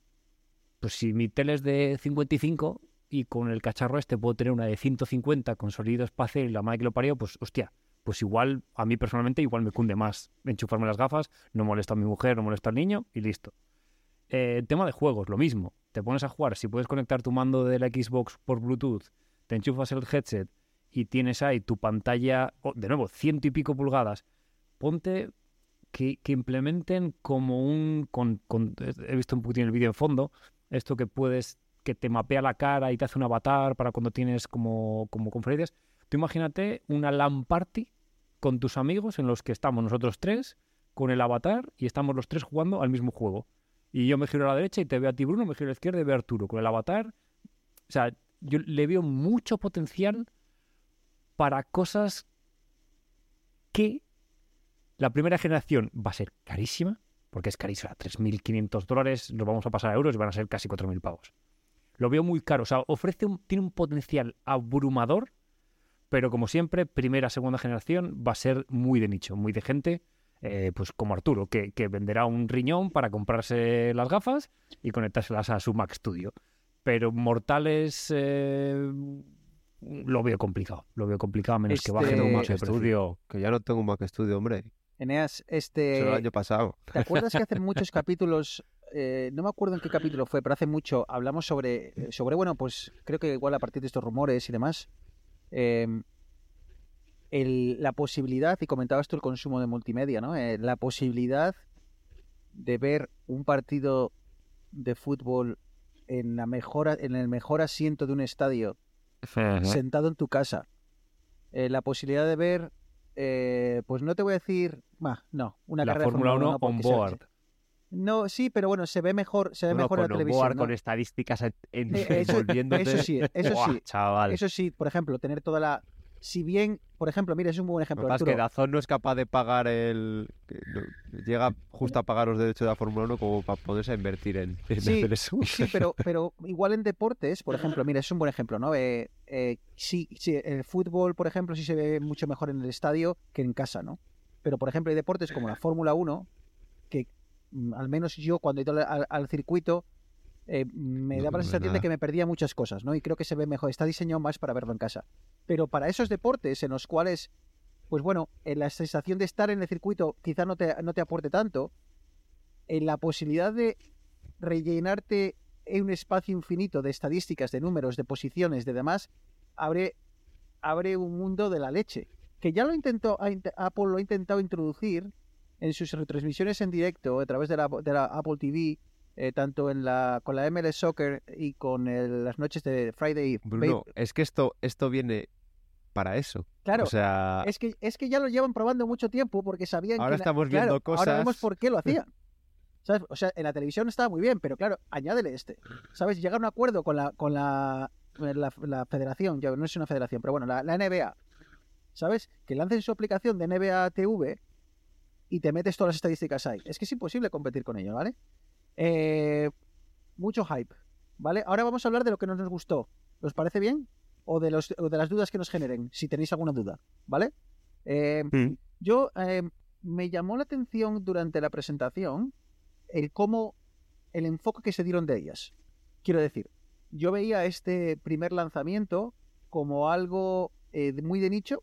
pues si mi tele es de 55 y con el cacharro este puedo tener una de 150 con sonido espacial y la madre que lo parió, pues hostia, pues igual, a mí personalmente, igual me cunde más enchufarme las gafas, no molesta a mi mujer, no molesta al niño y listo. Eh, tema de juegos, lo mismo. Te pones a jugar, si puedes conectar tu mando de la Xbox por Bluetooth, te enchufas el headset y tienes ahí tu pantalla, de nuevo, ciento y pico pulgadas, ponte que, implementen como un... Con- he visto un poquitín el vídeo en fondo, esto que puedes, que te mapea la cara y te hace un avatar para cuando tienes como, como conferencias. Tú imagínate una LAN party con tus amigos en los que estamos nosotros tres, con el avatar y estamos los tres jugando al mismo juego. Y yo me giro a la derecha y te veo a ti, Bruno, me giro a la izquierda y veo a Arturo con el avatar. O sea, yo le veo mucho potencial para cosas que la primera generación va a ser carísima, porque es carísima, 3.500 dólares, nos vamos a pasar a euros y van a ser casi 4.000 pavos. Lo veo muy caro, o sea, ofrece un, tiene un potencial abrumador, pero como siempre, primera, segunda generación va a ser muy de nicho, muy de gente, eh, pues como Arturo, que, que venderá un riñón para comprarse las gafas y conectárselas a su Mac Studio. Pero mortales eh, lo veo complicado, lo veo complicado a menos que Este- bajen un un Mac Studio. Que ya no tengo un Mac Studio, hombre. Eneas, Solo el este... año pasado. ¿Te acuerdas que hace *laughs* muchos capítulos, eh, no me acuerdo en qué capítulo fue, pero hace mucho hablamos sobre, eh, sobre bueno, pues creo que igual a partir de estos rumores y demás, eh, el- la posibilidad, y comentabas tú el consumo de multimedia, ¿no? Eh, la posibilidad de ver un partido de fútbol en, la mejor, en el mejor asiento de un estadio, sentado en tu casa. Eh, la posibilidad de ver, pues no te voy a decir, bah, no, una La carrera de Fórmula 1 no, porque on se- board. No, sí, pero bueno, se ve mejor, se ve Bueno, mejor en la televisión. ¿no? con estadísticas en, en- Eh, eso- sí, *laughs* eso sí. chaval. Eso sí, por ejemplo, tener toda la. Si bien, por ejemplo, mira, es un buen Lo ejemplo. que es que Arturo. Dazón no es capaz de pagar el... que llega justo a pagar los derechos de la Fórmula 1 como para ponerse a invertir en, en Sí, hacer eso. Sí, pero, pero igual en deportes, por ejemplo, mira, es un buen ejemplo, ¿no? Eh, eh, sí, sí, el fútbol, por ejemplo, sí se ve mucho mejor en el estadio que en casa, ¿no? Pero, por ejemplo, hay deportes como la Fórmula 1, que al menos yo cuando he ido al, circuito, eh, me No, daba la sensación de que me perdía muchas cosas, ¿no? Y creo que se ve mejor, está diseñado más para verlo en casa. Pero para esos deportes en los cuales, pues bueno, en la sensación de estar en el circuito quizá no te, no te aporte tanto, en la posibilidad de rellenarte en un espacio infinito de estadísticas, de números, de posiciones, de demás, abre, abre un mundo de la leche. Que ya lo intentó, Apple lo ha intentado introducir en sus retransmisiones en directo a través de la, de la Apple TV, eh, tanto en la, con la MLS Soccer y con el- las noches de Friday. Bruno, es que esto, esto viene para eso. claro, O sea, es que, es que ya lo llevan probando mucho tiempo porque sabían Ahora que... la- estamos claro, viendo Ahora vemos cosas- por qué lo *laughs* hacían. ¿Sabes? O sea, en la televisión estaba muy bien, pero claro, añádele este. ¿Sabes? Llega a un acuerdo con la, con la, la, la federación, ya no es una federación, pero bueno, la, la NBA. ¿Sabes? Que lancen su aplicación de NBA TV y te metes todas las estadísticas ahí. Es que es imposible competir con ello, ¿vale? Eh, mucho hype, ¿vale? Ahora vamos a hablar de lo que no nos gustó. ¿Os parece bien? O de, los, o de las dudas que nos generen, si tenéis alguna duda, ¿vale? Eh, Mm. yo eh, me llamó la atención durante la presentación el cómo el enfoque que se dieron de ellas. Quiero decir, yo veía este primer lanzamiento como algo eh, muy de nicho,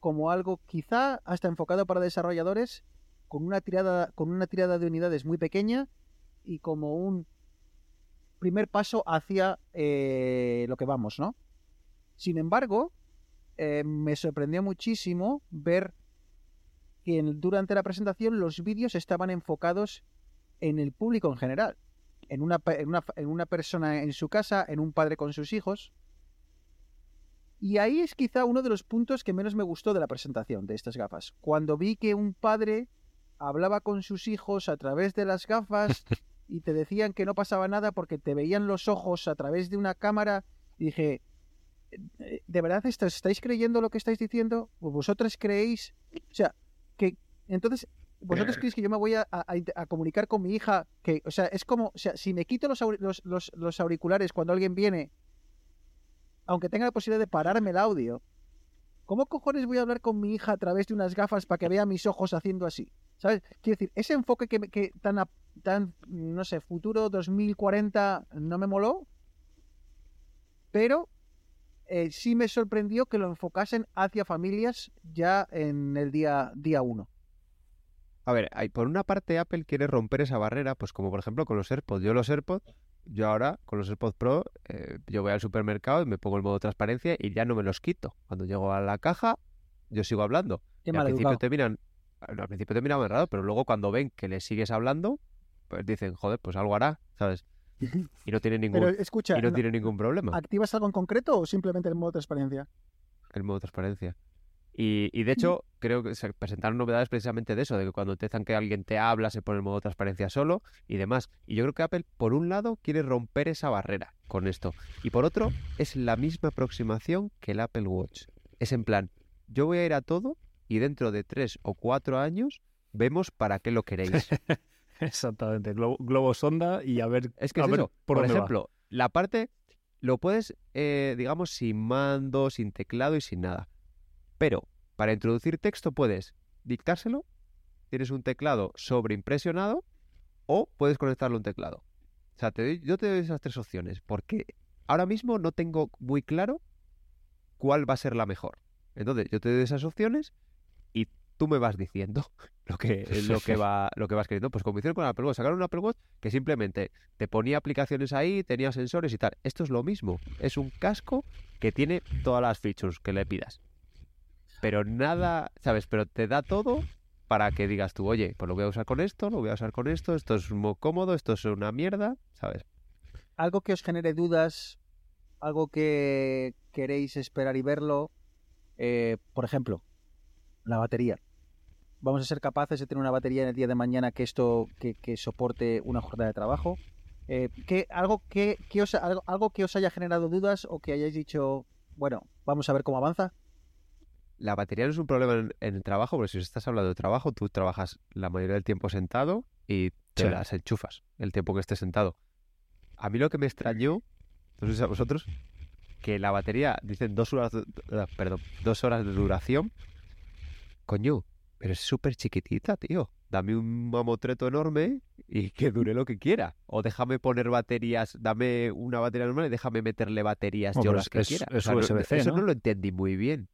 como algo quizá hasta enfocado para desarrolladores, con una tirada, con una tirada de unidades muy pequeña y como un primer paso hacia eh, lo que vamos, ¿no? Sin embargo, eh, me sorprendió muchísimo ver que durante la presentación los vídeos estaban enfocados en el público en general. En una, en, una, en una persona en su casa, en un padre con sus hijos. Y ahí es quizá uno de los puntos que menos me gustó de la presentación de estas gafas. Cuando vi que un padre hablaba con sus hijos a través de las gafas *laughs* y te decían que no pasaba nada porque te veían los ojos a través de una cámara y dije, "Eh, ¿de verdad estáis creyendo lo que estáis diciendo? ¿O ¿Vosotros creéis? O sea, que entonces, ¿vosotros creéis que yo me voy a, a- comunicar con mi hija? Que, o sea, es como, o sea, si me quito los, los- los auriculares cuando alguien viene, aunque tenga la posibilidad de pararme el audio, ¿cómo cojones voy a hablar con mi hija a través de unas gafas para que vea mis ojos haciendo así? ¿Sabes? Quiero decir, ese enfoque que, tan, tan, no sé, futuro 2040 no me moló, pero eh, sí me sorprendió que lo enfocasen hacia familias ya en el día día uno. A ver, por una parte Apple quiere romper esa barrera, pues como por ejemplo con los AirPods. Yo los AirPods, yo ahora con los AirPods Pro, eh, yo voy al supermercado y me pongo el modo transparencia y ya no me los quito. Cuando llego a la caja, yo sigo hablando. Y al principio te miran, al principio te miran raro, pero luego cuando ven que le sigues hablando, pues dicen, joder, pues algo hará, ¿sabes? *laughs* Y no tiene ningún, Pero escucha, y no ¿no- tiene ningún problema ¿activas algo en concreto o simplemente el modo transparencia? el modo transparencia. Y, y de hecho, creo que se presentaron novedades precisamente de eso, de que cuando dicen que alguien te habla, se pone el modo transparencia solo y demás. Y yo creo que Apple, por un lado, quiere romper esa barrera con esto. Y por otro, es la misma aproximación que el Apple Watch. Es en plan, yo voy a ir a todo y dentro de tres o cuatro años vemos para qué lo queréis. *laughs* Exactamente. Globo, globo sonda y a ver, Es que a es ver eso. por, Por, dónde va. ejemplo, la parte lo puedes, eh, digamos, sin mando, sin teclado y sin nada. Pero para introducir texto puedes dictárselo, tienes un teclado sobreimpresionado o puedes conectarlo a un teclado. O sea, yo te doy esas tres opciones porque ahora mismo no tengo muy claro cuál va a ser la mejor. Entonces, yo te doy esas opciones y tú me vas diciendo *laughs* lo que, lo que, vas queriendo. Pues como hicieron con Apple Watch, un Apple Watch que simplemente te ponía aplicaciones ahí, tenía sensores y tal. Esto es lo mismo. Es un casco que tiene todas las features que le pidas. Pero nada, ¿sabes? Pero te da todo para que digas tú, oye, pues lo voy a usar con esto, lo voy a usar con esto, esto es muy cómodo, esto es una mierda, ¿sabes? Algo que os genere dudas, algo que queréis esperar y verlo, eh, por ejemplo, la batería. Vamos a ser capaces de tener una batería en el día de mañana que esto que, que soporte una jornada de trabajo. Eh, ¿qué- algo, que, que os, algo, algo que os haya generado dudas o que hayáis dicho, bueno, vamos a ver cómo avanza. La batería no es un problema en, en el trabajo, porque si estás hablando de trabajo, tú trabajas la mayoría del tiempo sentado y te Sí. las enchufas el tiempo que estés sentado. A mí lo que me extrañó, no sé si a vosotros, que la batería, dicen dos horas, eh, perdón, dos horas de duración. Coño, pero es súper chiquitita, tío. Dame un mamotreto enorme y que dure lo que quiera. O déjame poner baterías, dame una batería normal y déjame meterle baterías yo las es- que quiera. es eso ¿no? no lo entendí muy bien.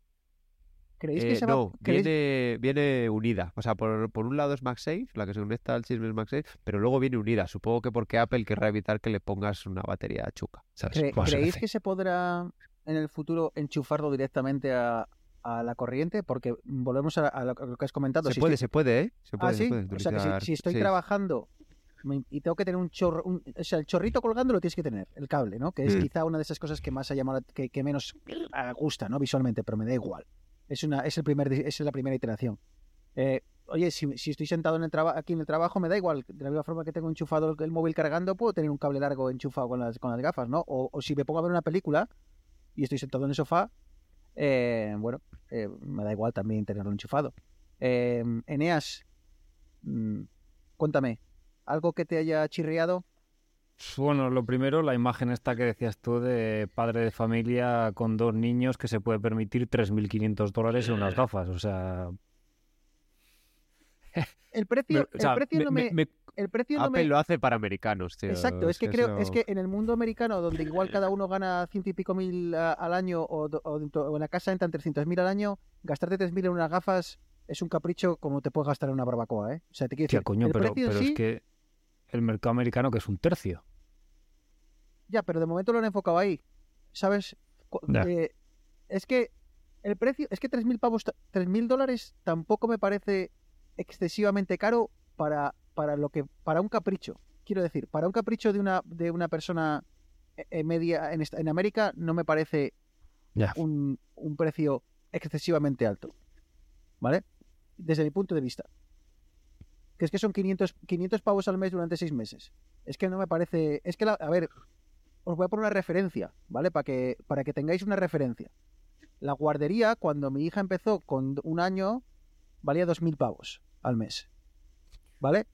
¿Creéis Eh, que se va no, creéis- viene, viene unida. O sea, por, por un lado es MagSafe, la que se conecta al chisme es MagSafe, pero luego viene unida. Supongo que porque Apple querrá evitar que le pongas una batería chuca. ¿sabes? cre- ¿Creéis que se podrá en el futuro enchufarlo directamente a, a la corriente? Porque volvemos a, a lo a lo que has comentado. Se si puede, estoy- se puede, ¿eh? Se puede, ah, se sí. O sea, que si, estoy sí. trabajando y tengo que tener un chorro, un- o sea, el chorrito colgando lo tienes que tener, el cable, ¿no? Que es Mm. quizá una de esas cosas que más ha llamado, la- que, que menos ah, gusta, ¿no? Visualmente, pero me da igual. Es una, es el primer, es la primera iteración. Eh, oye, si, estoy sentado en el aquí en el trabajo, me da igual. De la misma forma que tengo enchufado el, móvil cargando, puedo tener un cable largo enchufado con las, con las gafas, ¿no? O, si me pongo a ver una película y estoy sentado en el sofá, eh, bueno, eh, me da igual también tenerlo enchufado. Eneas, mm, cuéntame, ¿algo que te haya chirriado? Bueno, lo primero, la imagen esta que decías tú de padre de familia con dos niños que se puede permitir 3.500 dólares en unas gafas. O sea, El precio, me- o sea, el precio me- no me, me- me- el precio no Apple me- lo hace para americanos, tío. Exacto, es que creo, es que en el mundo americano, donde igual cada uno gana ciento y pico mil a- al año o, do- o dentro- o en la casa entran 300 mil al año, gastarte 3 mil en unas gafas es un capricho como te puedes gastar en una barbacoa, ¿eh? O sea, te quiero Tía, decir, coño, el pero, precio pero sí, es que el mercado americano que es un tercio. ya, pero de momento lo han enfocado ahí, ¿sabes? Eh, es que el precio, es que 3.000 pavos, ta- 3.000 dólares tampoco me parece excesivamente caro para, para lo que, para un capricho. Quiero decir, para un capricho de una, de una persona eh, eh, media en, esta- en América no me parece un, un precio excesivamente alto. ¿Vale? Desde mi punto de vista. Que es que son 500, 500 pavos al mes durante seis meses. Es que no me parece. Es que, la- a ver, os voy a poner una referencia, ¿vale? Para que, para que tengáis una referencia. La guardería, cuando mi hija empezó con un año, valía 2.000 pavos al mes. ¿Vale?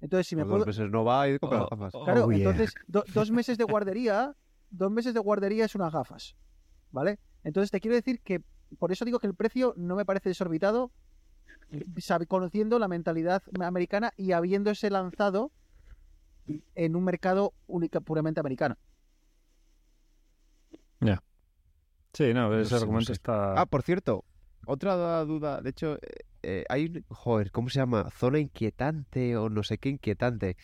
Entonces, si me puedo. dos meses no va y compra Oh, gafas. oh, Claro, yeah. entonces, do- dos meses de guardería, dos meses de guardería es unas gafas, ¿vale? Entonces te quiero decir que, por eso digo que el precio no me parece desorbitado, conociendo la mentalidad americana y habiéndose lanzado en un mercado única, puramente americano. Sí, no, ese sé, no argumento sé. está. Ah, por cierto, otra duda. De hecho, eh, eh, hay un. Joder, ¿cómo se llama? Zona inquietante o no sé qué inquietante.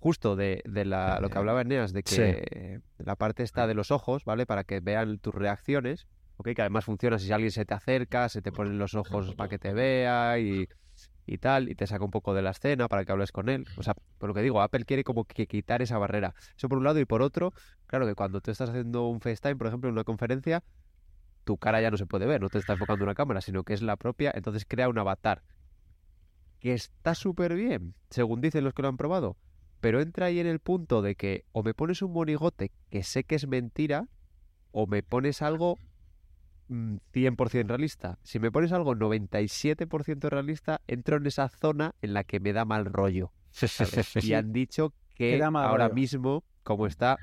Justo de, de la, lo que hablaba Eneas, de que Sí. la parte está de los ojos, ¿vale? Para que vean tus reacciones. ¿Ok? Que además funciona si alguien se te acerca, se te ponen los ojos para que te vea y, y tal, y te saca un poco de la escena para que hables con él. O sea, por lo que digo, Apple quiere como que quitar esa barrera. Eso por un lado, y por otro, claro que cuando tú estás haciendo un FaceTime, por ejemplo, en una conferencia, tu cara ya no se puede ver, no te está enfocando una cámara, sino que es la propia, entonces crea un avatar. Que está súper bien, según dicen los que lo han probado. Pero entra ahí en el punto de que o me pones un monigote que sé que es mentira, o me pones algo 100% realista. Si me pones algo 97% realista, entro en esa zona en la que me da mal rollo. ¿sabes? *laughs* Y han dicho Que que ahora rollo. mismo, como está...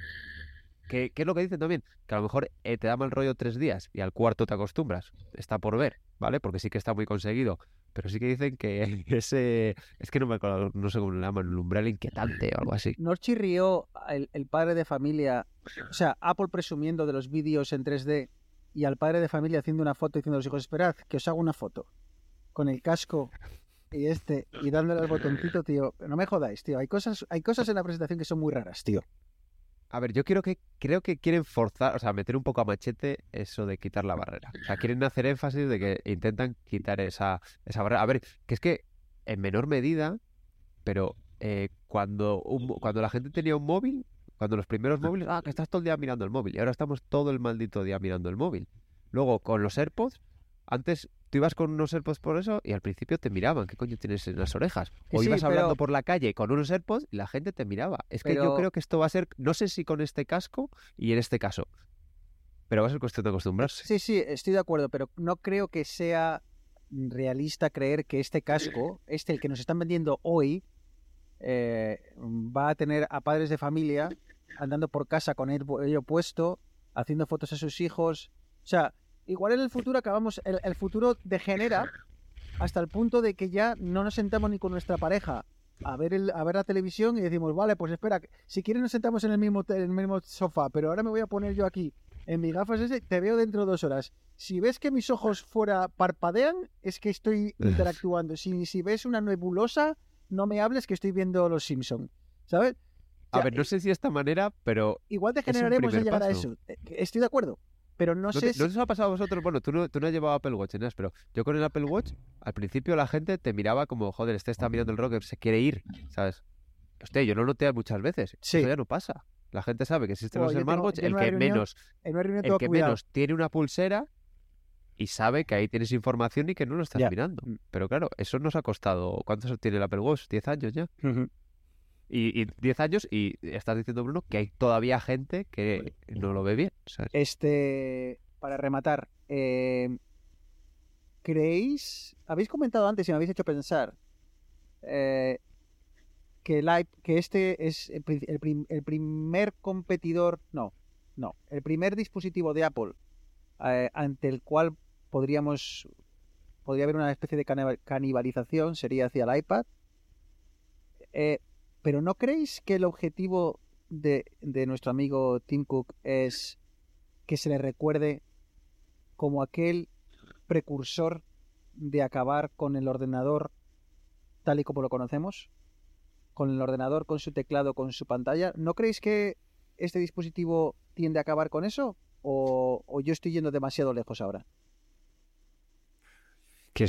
Que, ¿Qué es lo que dicen también? Que a lo mejor eh, te da mal rollo tres días y al cuarto te acostumbras. Está por ver, ¿vale? Porque sí que está muy conseguido. Pero sí que dicen que *laughs* ese... Es que no me acuerdo, no sé cómo le llaman, el umbral inquietante o algo así. ¿No chirrió el, el padre de familia, o sea, Apple presumiendo de los vídeos en 3D y al padre de familia haciendo una foto diciendo a los hijos, esperad, que os hago una foto con el casco y este y dándole al botoncito, tío? No me jodáis, tío. Hay cosas, hay cosas en la presentación que son muy raras, tío. A ver, yo quiero que, creo que quieren forzar, o sea, meter un poco a machete eso de quitar la barrera. O sea, quieren hacer énfasis de que intentan quitar esa, esa barrera. A ver, que es que en menor medida, pero eh, cuando, un cuando la gente tenía un móvil, cuando los primeros móviles, ah, que estás todo el día mirando el móvil. Y ahora estamos todo el maldito día mirando el móvil. Luego, con los AirPods, antes tú ibas con unos AirPods por eso y al principio te miraban, ¿qué coño tienes en las orejas? O sí, ibas hablando por la calle con unos AirPods y la gente te miraba. Es que yo creo que esto va a ser, no sé si con este casco y en este caso, pero va a ser cuestión de acostumbrarse. Sí, sí, estoy de acuerdo, pero no creo que sea realista creer que este casco, este el que nos están vendiendo hoy, eh, va a tener a padres de familia andando por casa con el- ello puesto, haciendo fotos a sus hijos. O sea, igual en el futuro acabamos, el, el futuro degenera hasta el punto de que ya no nos sentamos ni con nuestra pareja a ver, el, a ver la televisión y decimos, vale, pues espera, si quieres nos sentamos en el mismo, en el mismo sofá, pero ahora me voy a poner yo aquí en mis gafas ese, te veo dentro de dos horas. Si ves que mis ojos fuera parpadean, es que estoy *laughs* interactuando. Si, si ves una nebulosa, no me hables que estoy viendo Los Simpson. ¿Sabes? A Ya, ver, no sé si de esta manera, pero Igual degeneraremos a primer llegar a paso. eso. Eh, Estoy de acuerdo. Pero no, ¿no, sé te- si... ¿no os ha pasado a vosotros? Bueno, tú no, tú no has llevado Apple Watch, pero yo con el Apple Watch, al principio la gente te miraba como, joder, este está mirando el rocker, se quiere ir, ¿sabes? Hostia, yo lo noté muchas veces. Sí. Eso ya no pasa. La gente sabe que existen los yo en el que reunión menos, En una reunión el que cuidado. menos tiene una pulsera y sabe que ahí tienes información y que no lo estás Ya. mirando. Mm. Pero claro, eso nos ha costado. ¿Cuántos tiene el Apple Watch? ¿10 años ya? Y, y 10 años y estás diciendo, Bruno, que hay todavía gente que no lo ve bien. ¿sabes? Este, para rematar, eh, ¿creéis? Habéis comentado antes y me habéis hecho pensar eh, que, el iP- que este es el, pri- el prim- el primer competidor, no, no, el primer dispositivo de Apple eh, ante el cual podríamos, podría haber una especie de caniba- canibalización sería hacia el iPad. Eh, pero ¿no creéis que el objetivo de, nuestro amigo Tim Cook es que se le recuerde como aquel precursor de acabar con el ordenador tal y como lo conocemos? Con el ordenador, con su teclado, con su pantalla. ¿No creéis que este dispositivo tiende a acabar con eso? ¿O, yo estoy yendo demasiado lejos ahora? que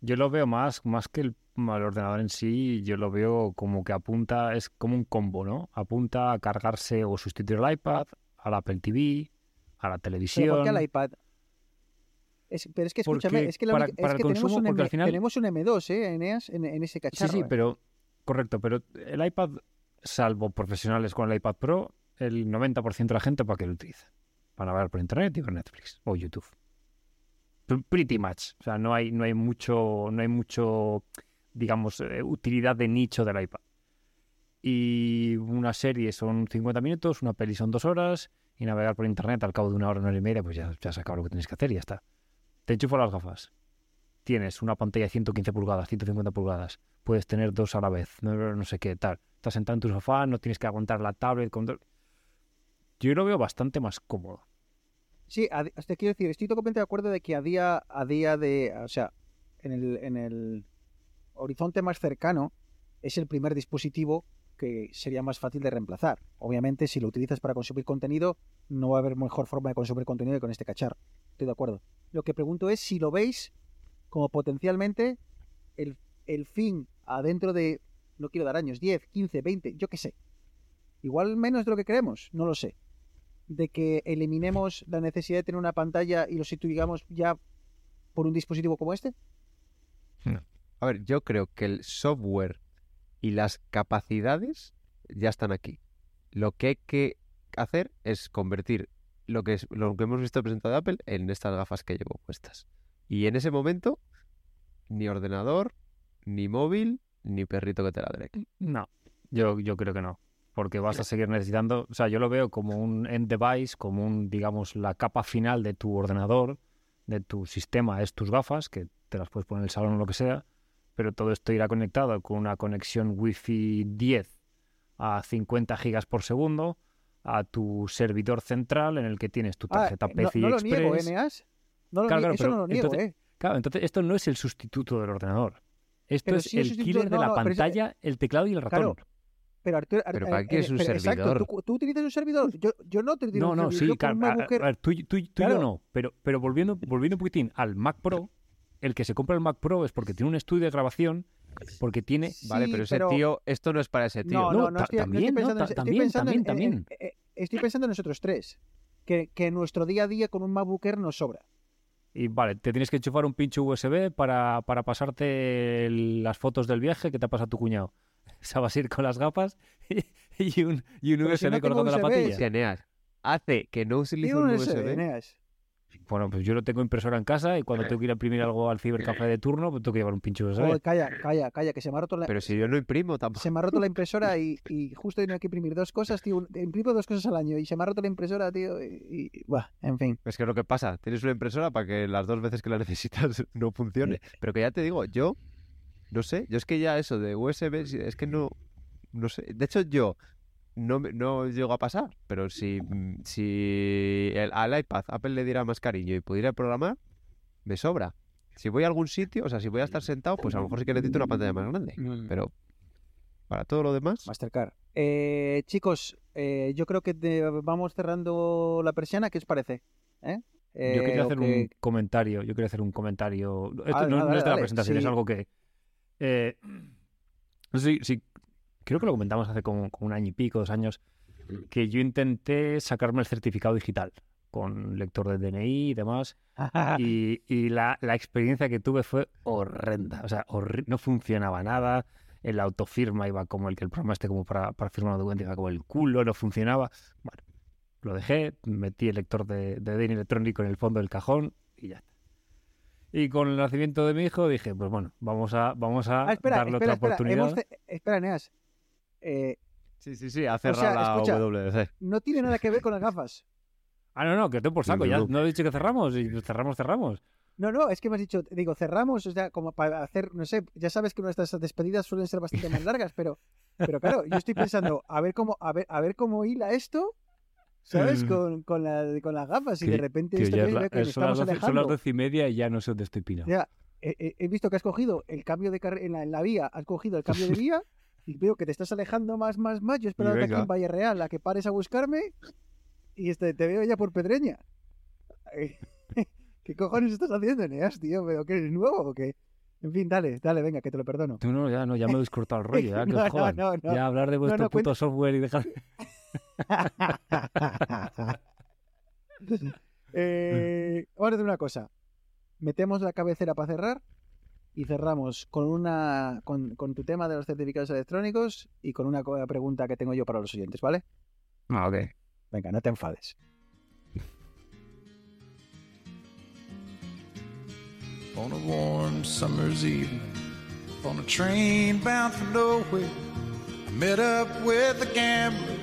Yo lo veo más, más que el, el ordenador en sí, yo lo veo como que apunta, es como un combo, ¿no? Apunta a cargarse o sustituir el iPad, al Apple TV, a la ¿Pero televisión. por qué al iPad? Es- pero es que escúchame, Porque es que, la para- única- es el que tenemos, un M- final- tenemos un M2, ¿eh? En, en ese Sí, cacharro. sí, ¿eh? pero correcto, pero el iPad, salvo profesionales con el iPad Pro, el 90% de la gente para qué lo utiliza. Para navegar por internet y ver Netflix o YouTube. Pretty much. O sea, no hay, no hay mucho, no hay mucho, digamos, eh, utilidad de nicho del iPad. Y una serie son 50 minutos, una peli son dos horas, y navegar por internet al cabo de una hora, una hora y media, pues ya, ya se acaba lo que tienes que hacer y ya está. Te enchufo las gafas. Tienes una pantalla de 115 pulgadas, 150 pulgadas. Puedes tener dos a la vez, no, sé qué, tal. Estás sentado en tu sofá, no tienes que aguantar la tablet. Con... Yo lo veo bastante más cómodo. Sí, te quiero decir, estoy totalmente de acuerdo de que a día, a día de, o sea, en el horizonte más cercano es el primer dispositivo que sería más fácil de reemplazar. Obviamente, si lo utilizas para consumir contenido, no va a haber mejor forma de consumir contenido que con este cacharro. Estoy de acuerdo. Lo que pregunto es si lo veis como potencialmente el, fin adentro de, no quiero dar años, 10, 15, 20, yo qué sé. Igual menos de lo que creemos, no lo sé de que eliminemos la necesidad de tener una pantalla y lo sustituyamos ya por un dispositivo como este? A ver, yo creo que el software y las capacidades ya están aquí. Lo que hay que hacer es convertir lo que, es, lo que hemos visto presentado de Apple en estas gafas que llevo puestas. Y en ese momento, ni ordenador, ni móvil, ni perrito que te ladre. No, yo, yo creo que no. Porque vas a seguir necesitando. O sea, yo lo veo como un end device, como un, digamos, la capa final de tu ordenador, de tu sistema, es tus gafas, que te las puedes poner en el salón o lo que sea. Pero todo esto irá conectado con una conexión Wi-Fi 10 a 50 gigas por segundo a tu servidor central en el que tienes tu Ah, tarjeta eh, no, PCI no lo Express. niego, ¿eh, Neas? No lo Claro, claro, eso pero no lo niego, entonces- ¿eh? Claro, entonces esto no es el sustituto del ordenador. Esto Pero es sí el sustituto- killer de no, la no, es- pantalla, el teclado y el ratón. Claro, Pero Arturo, Pero Ar- ¿para eh, qué es un pero exacto, servidor? ¿tú, tú utilizas un servidor? Yo, yo no te utilizo No, un no, servidor. sí, yo con claro. a- a- tú, tú- tú y yo no. Pero, pero volviendo, volviendo un poquitín al Mac Pro, el que se compra el Mac Pro es porque tiene un estudio de grabación, porque tiene... Vale, pero ese pero- tío, esto no es para ese tío. No, No, no, no ta- estoy, no estoy también, también, pensando en- también, en- en- estoy pensando en nosotros tres. Que, que nuestro día a día con un MacBook Air nos sobra. Y vale, te tienes que enchufar un pincho USB para, para pasarte el- las fotos del viaje que te ha pasado tu cuñado. O sea, vas a ir con las gafas *laughs* y un, y un si USB no tengo colgando en la USB, patilla. Eneas, hace que no utilice un USB. USB. Bueno, pues yo no tengo impresora en casa y cuando tengo que ir a imprimir algo al cibercafé de turno, pues tengo que llevar un pincho USB. Joder, calla, calla, calla, que se me ha roto la, Pero si yo no imprimo tampoco. se me ha roto la *laughs* impresora y, y justo tengo que imprimir dos cosas, tío. Imprimo dos cosas al año y se me ha roto la impresora, tío. Y, y- buah, en fin. Es que es lo que pasa, tienes una impresora para que las dos veces que la *laughs* necesitas no funcione. Pero que ya te digo, yo no sé, yo es que ya eso de USB, es que no, no sé. De hecho, yo no, me- no llego a pasar, pero si, mm, si el- al iPad Apple le diera más cariño y pudiera programar, me sobra. Si voy a algún sitio, o sea, si voy a estar sentado, pues a lo mejor sí que necesito una pantalla más grande. Pero para todo lo demás, Mastercard. Eh, chicos, eh, yo creo que te- vamos cerrando la persiana. ¿Qué os parece? ¿Eh? Yo Eh, quería hacer que- un comentario, yo quería hacer un comentario. Esto Ah, no, dale, no es de la dale, presentación, es algo que... eh, no sé si, si- creo que lo comentamos hace como, como un año y pico, dos años, que yo intenté sacarme el certificado digital con lector de DNI y demás, *laughs* y, y la, la experiencia que tuve fue horrenda, o sea, horri- no funcionaba nada, el autofirma iba como el que el programa este como para, para firmar un documento iba como el culo, no funcionaba. Bueno, lo dejé, metí el lector de, de DNI electrónico en el fondo del cajón y ya está. Y con el nacimiento de mi hijo dije, pues bueno, vamos a, vamos a Ah, espera, darle espera, otra espera. oportunidad. hemos Espera, Neas. Eh, sí, sí, sí, ha cerrado sea, la escucha, WC. no tiene nada que ver con las gafas. Ah, no, no, que estoy por saco, ya No, he dicho que cerramos, y cerramos, cerramos. No, no, es que me has dicho, digo, cerramos, o sea, como para hacer, no sé, ya sabes que nuestras despedidas suelen ser bastante más largas, pero, pero claro, yo estoy pensando, a ver cómo, a ver, a ver cómo hila esto, ¿sabes? Mm. Con, con, la, con las gafas y Que- de repente esto ya que es la- que nos son, las estamos doce, son las doce y media y ya no sé dónde estoy pino. Ya, he, he- visto que has cogido el cambio de carril en la, en la vía, has cogido el cambio de vía *laughs* y veo que te estás alejando más, más, más. Yo esperaba que aquí en Valle Real a que pares a buscarme y este, te veo ya por Pedreña. *laughs* ¿Qué cojones estás haciendo, Neas, tío? ¿Pero qué eres nuevo o qué? En fin, dale, dale, venga, que te lo perdono. Tú no, ya no, ya me habéis cortado el rollo, ya *laughs* que No, os no, jodan. no, no. Ya hablar de vuestro no, puto cuenta- software y dejar. *laughs* eh, vamos a hacer una cosa. Metemos la cabecera para cerrar y cerramos con una con, con tu tema de los certificados electrónicos y con una pregunta que tengo yo para los oyentes, ¿vale? Ah, ok. Venga, no te enfades. On a warm summer's evening, on a train bound for nowhere, I met up with a gambler.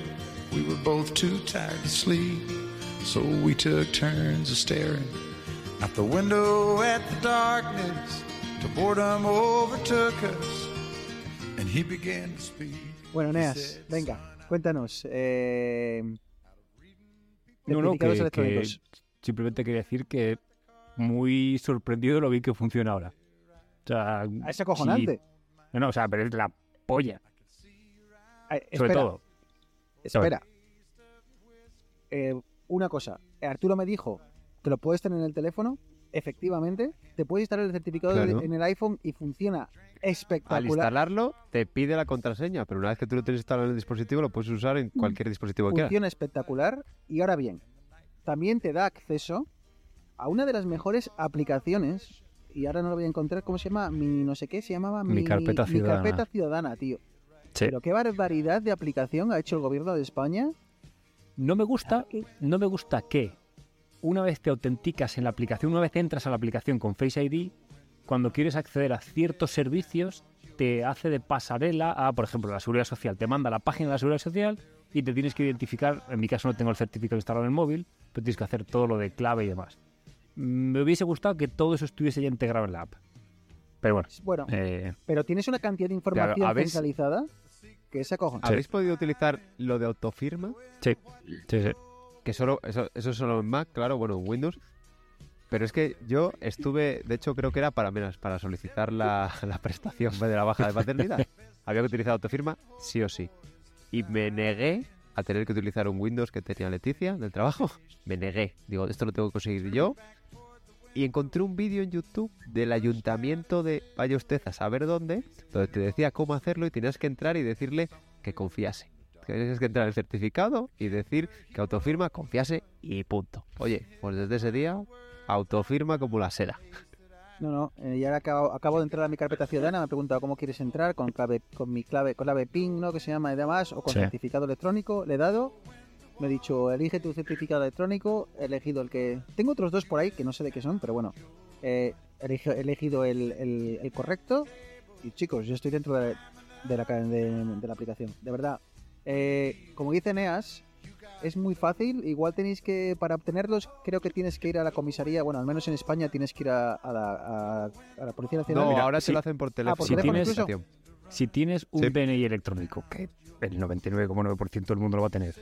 We were both too tired to sleep, so we took turns of staring out the window at the darkness. Till boredom overtook us, and he began to speak. Bueno, Neas, venga, cuéntanos. Eh, No, no, que, simplemente quería decir que muy sorprendido de lo bien que funciona ahora. O sea, Ah, Es acojonante. sí- no, no, o sea, pero es la polla, Eh, sobre todo. Espera. Eh, una cosa. Arturo me dijo que lo puedes tener en el teléfono. Efectivamente, te puedes instalar el certificado de- en el iPhone y funciona Al espectacular. instalarlo, te pide la contraseña, pero una vez que tú lo tienes instalado en el dispositivo, lo puedes usar en cualquier dispositivo que quieras. Funciona espectacular. Y ahora bien, también te da acceso a una de las mejores aplicaciones. Y ahora no lo voy a encontrar. ¿Cómo se llama? Mi no sé qué. Se llamaba Mi carpeta mi ciudadana. carpeta ciudadana, tío. Sí. Pero qué barbaridad de aplicación ha hecho el gobierno de España. No me gusta, no me gusta que una vez te autenticas en la aplicación, una vez entras a la aplicación con Face ID, cuando quieres acceder a ciertos servicios, te hace de pasarela a, por ejemplo, la seguridad social. Te manda a la página de la seguridad social y te tienes que identificar. En mi caso no tengo el certificado instalado en el móvil, pero tienes que hacer todo lo de clave y demás. Mm, Me hubiese gustado que todo eso estuviese ya integrado en la app. Pero bueno, Bueno, eh, pero tienes una cantidad de información ¿habéis- centralizada que es acojonante. ¿Habéis podido utilizar lo de autofirma? sí, sí, sí. Que solo, eso, eso solo en Mac, claro, bueno, en Windows. Pero es que yo estuve, de hecho creo que era para menos, para solicitar la, la prestación de la baja de paternidad. *laughs* Había que utilizar autofirma, sí o sí. Y me negué a tener que utilizar un Windows que tenía Leticia del trabajo. Me negué. Digo, esto lo tengo que conseguir yo. Y encontré un vídeo en YouTube del ayuntamiento de vaya usted a saber dónde, donde te decía cómo hacerlo y tenías que entrar y decirle que confiase. Tienes que entrar en el certificado y decir que autofirma, confiase y punto. Oye, pues desde ese día, autofirma como la seda. No, no, eh, ya acabo, acabo de entrar a mi carpeta ciudadana, me ha preguntado cómo quieres entrar, con clave, con mi clave, con clave PIN, ¿no? Que se llama y demás, o con Sí. certificado electrónico, le he dado, me he dicho, elige tu certificado electrónico, he elegido el que... Tengo otros dos por ahí que no sé de qué son, pero bueno, eh, he elegi- he elegido el, el- el correcto y chicos, yo estoy dentro de, de la, de, de la aplicación, de verdad. Eh, como dice Neas, es muy fácil. Igual tenéis que, para obtenerlos, creo que tienes que ir a la comisaría. Bueno, al menos en España tienes que ir a, a la, a- a la Policía Nacional. No, mira, ahora sí. te lo hacen por teléfono. por Si teléfono incluso. Si tienes un Sí. DNI electrónico, que el 99,9% del mundo lo va a tener,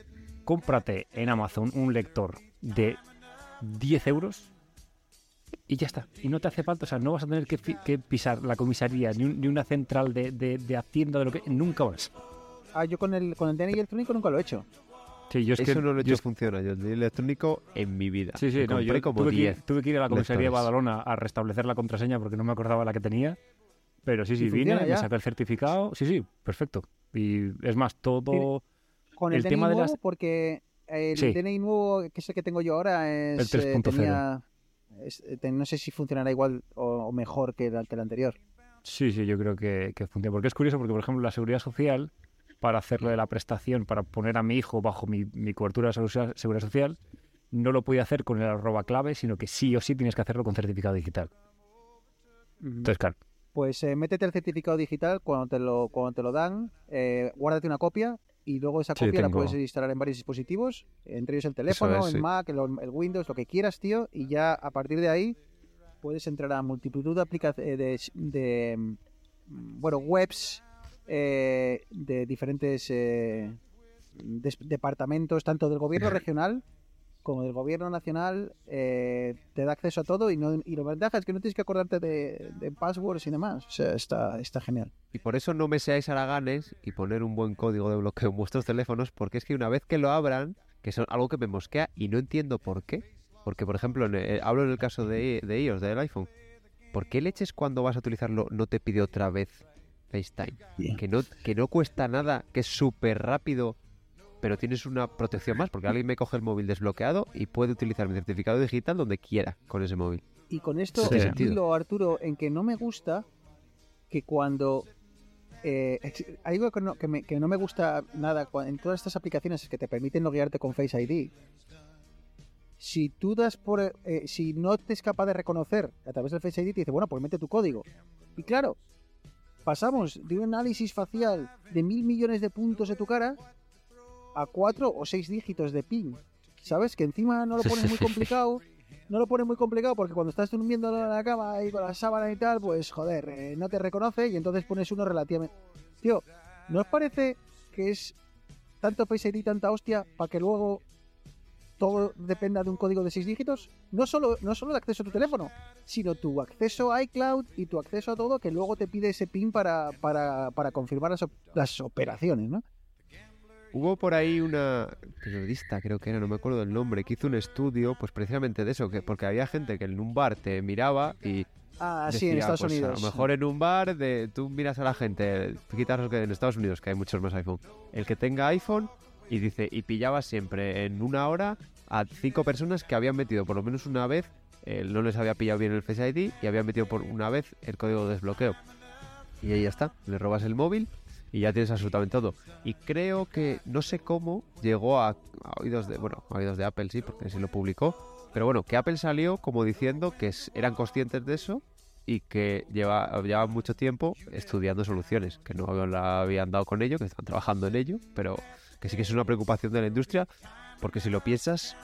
cómprate en Amazon un lector de 10 euros y ya está. Y no te hace falta, o sea, no vas a tener que, que pisar la comisaría ni, un- ni una central de, de- de Hacienda de lo que. Nunca más. Ah, yo con el, con el DNI electrónico nunca lo he hecho. Sí, yo es Eso que. no lo he yo hecho es- funciona. Yo el dinero electrónico en mi vida. Sí, sí, Me no, yo como tuve, que, 10. ir- tuve que ir a la comisaría de. Badalona a restablecer la contraseña porque no me acordaba la que tenía. Pero sí, ¿Y sí, vine, me ya? saqué el certificado. Sí, sí, perfecto. Y es más, todo. Con el, El DNI tema de nuevo, las- porque el Sí. DNI nuevo, que es el que tengo yo ahora, es, El eh, 3.0. tenía- es- eh, no sé si funcionará igual o, o mejor que el, que el anterior. Sí, sí, yo creo que, que funciona. Porque es curioso, porque por ejemplo la seguridad social, para hacerlo de la prestación, para poner a mi hijo bajo mi, mi cobertura de seguridad, seguridad social, no lo podía hacer con el arroba clave, sino que sí o sí tienes que hacerlo con certificado digital. Entonces, claro, Pues eh, métete el certificado digital cuando te lo, cuando te lo dan, eh, guárdate una copia y luego esa Sí, copia la puedes instalar en varios dispositivos, entre ellos el teléfono, es, el sí. Mac, el, el Windows, lo que quieras, tío, y ya a partir de ahí puedes entrar a multitud de aplicaciones de, de, mm, bueno, webs eh, de diferentes eh, departamentos, tanto del gobierno regional como del gobierno nacional, eh, te da acceso a todo y, no, y la ventaja es que no tienes que acordarte de, de passwords y demás. O sea, está, está genial. Y por eso no me seáis haraganes y poner un buen código de bloqueo en vuestros teléfonos, porque es que una vez que lo abran, que es algo que me mosquea y no entiendo por qué, Porque, por ejemplo, en el- hablo en el caso de, de iOS, del iPhone. ¿Por qué leches cuando vas a utilizarlo no te pide otra vez FaceTime? Que no, que no cuesta nada, que es súper rápido, pero tienes una protección más, porque alguien me coge el móvil desbloqueado y puede utilizar mi certificado digital donde quiera con ese móvil. Y con esto Sí. estilo, Arturo, en que no me gusta que cuando... eh, algo que no, que, me- que no me gusta nada en todas estas aplicaciones que te permiten loguearte con Face ID. Si tú das por... eh, si no te es capaz de reconocer a través del Face ID, te dice, bueno, pues mete tu código. Y claro, pasamos de un análisis facial de mil millones de puntos de tu cara a cuatro o seis dígitos de PIN. ¿Sabes? Que encima no lo pones muy complicado. No lo pones muy complicado porque cuando estás durmiendo en la cama y con la sábana y tal, pues joder, eh, no te reconoce y entonces pones uno relativamente. Tío, ¿no os parece que es tanto ID y tanta hostia para que luego todo dependa de un código de seis dígitos? No solo, no solo el acceso a tu teléfono, sino tu acceso a iCloud y tu acceso a todo que luego te pide ese PIN para, para, para confirmar las, las operaciones, ¿no? Hubo por ahí una periodista, creo que era, no me acuerdo del nombre, que hizo un estudio, pues precisamente de eso, que porque había gente que en un bar te miraba y Ah, sí, en Estados pues, Unidos. A lo mejor en un bar de, tú miras a la gente, quitaros que en Estados Unidos, que hay muchos más iPhone, el que tenga iPhone y dice, y pillaba siempre en una hora a cinco personas que habían metido por lo menos una vez, eh, no les había pillado bien el Face ID y habían metido por una vez el código de desbloqueo. Y ahí ya está, le robas el móvil y ya tienes absolutamente todo. Y creo que, no sé cómo, llegó a, oídos de, bueno, a oídos de Apple sí, porque sí lo publicó, pero bueno, que Apple salió como diciendo que eran conscientes de eso y que lleva, llevaban mucho tiempo estudiando soluciones, que no la habían dado con ello, que están trabajando en ello, pero que sí que es una preocupación de la industria, porque si lo piensas,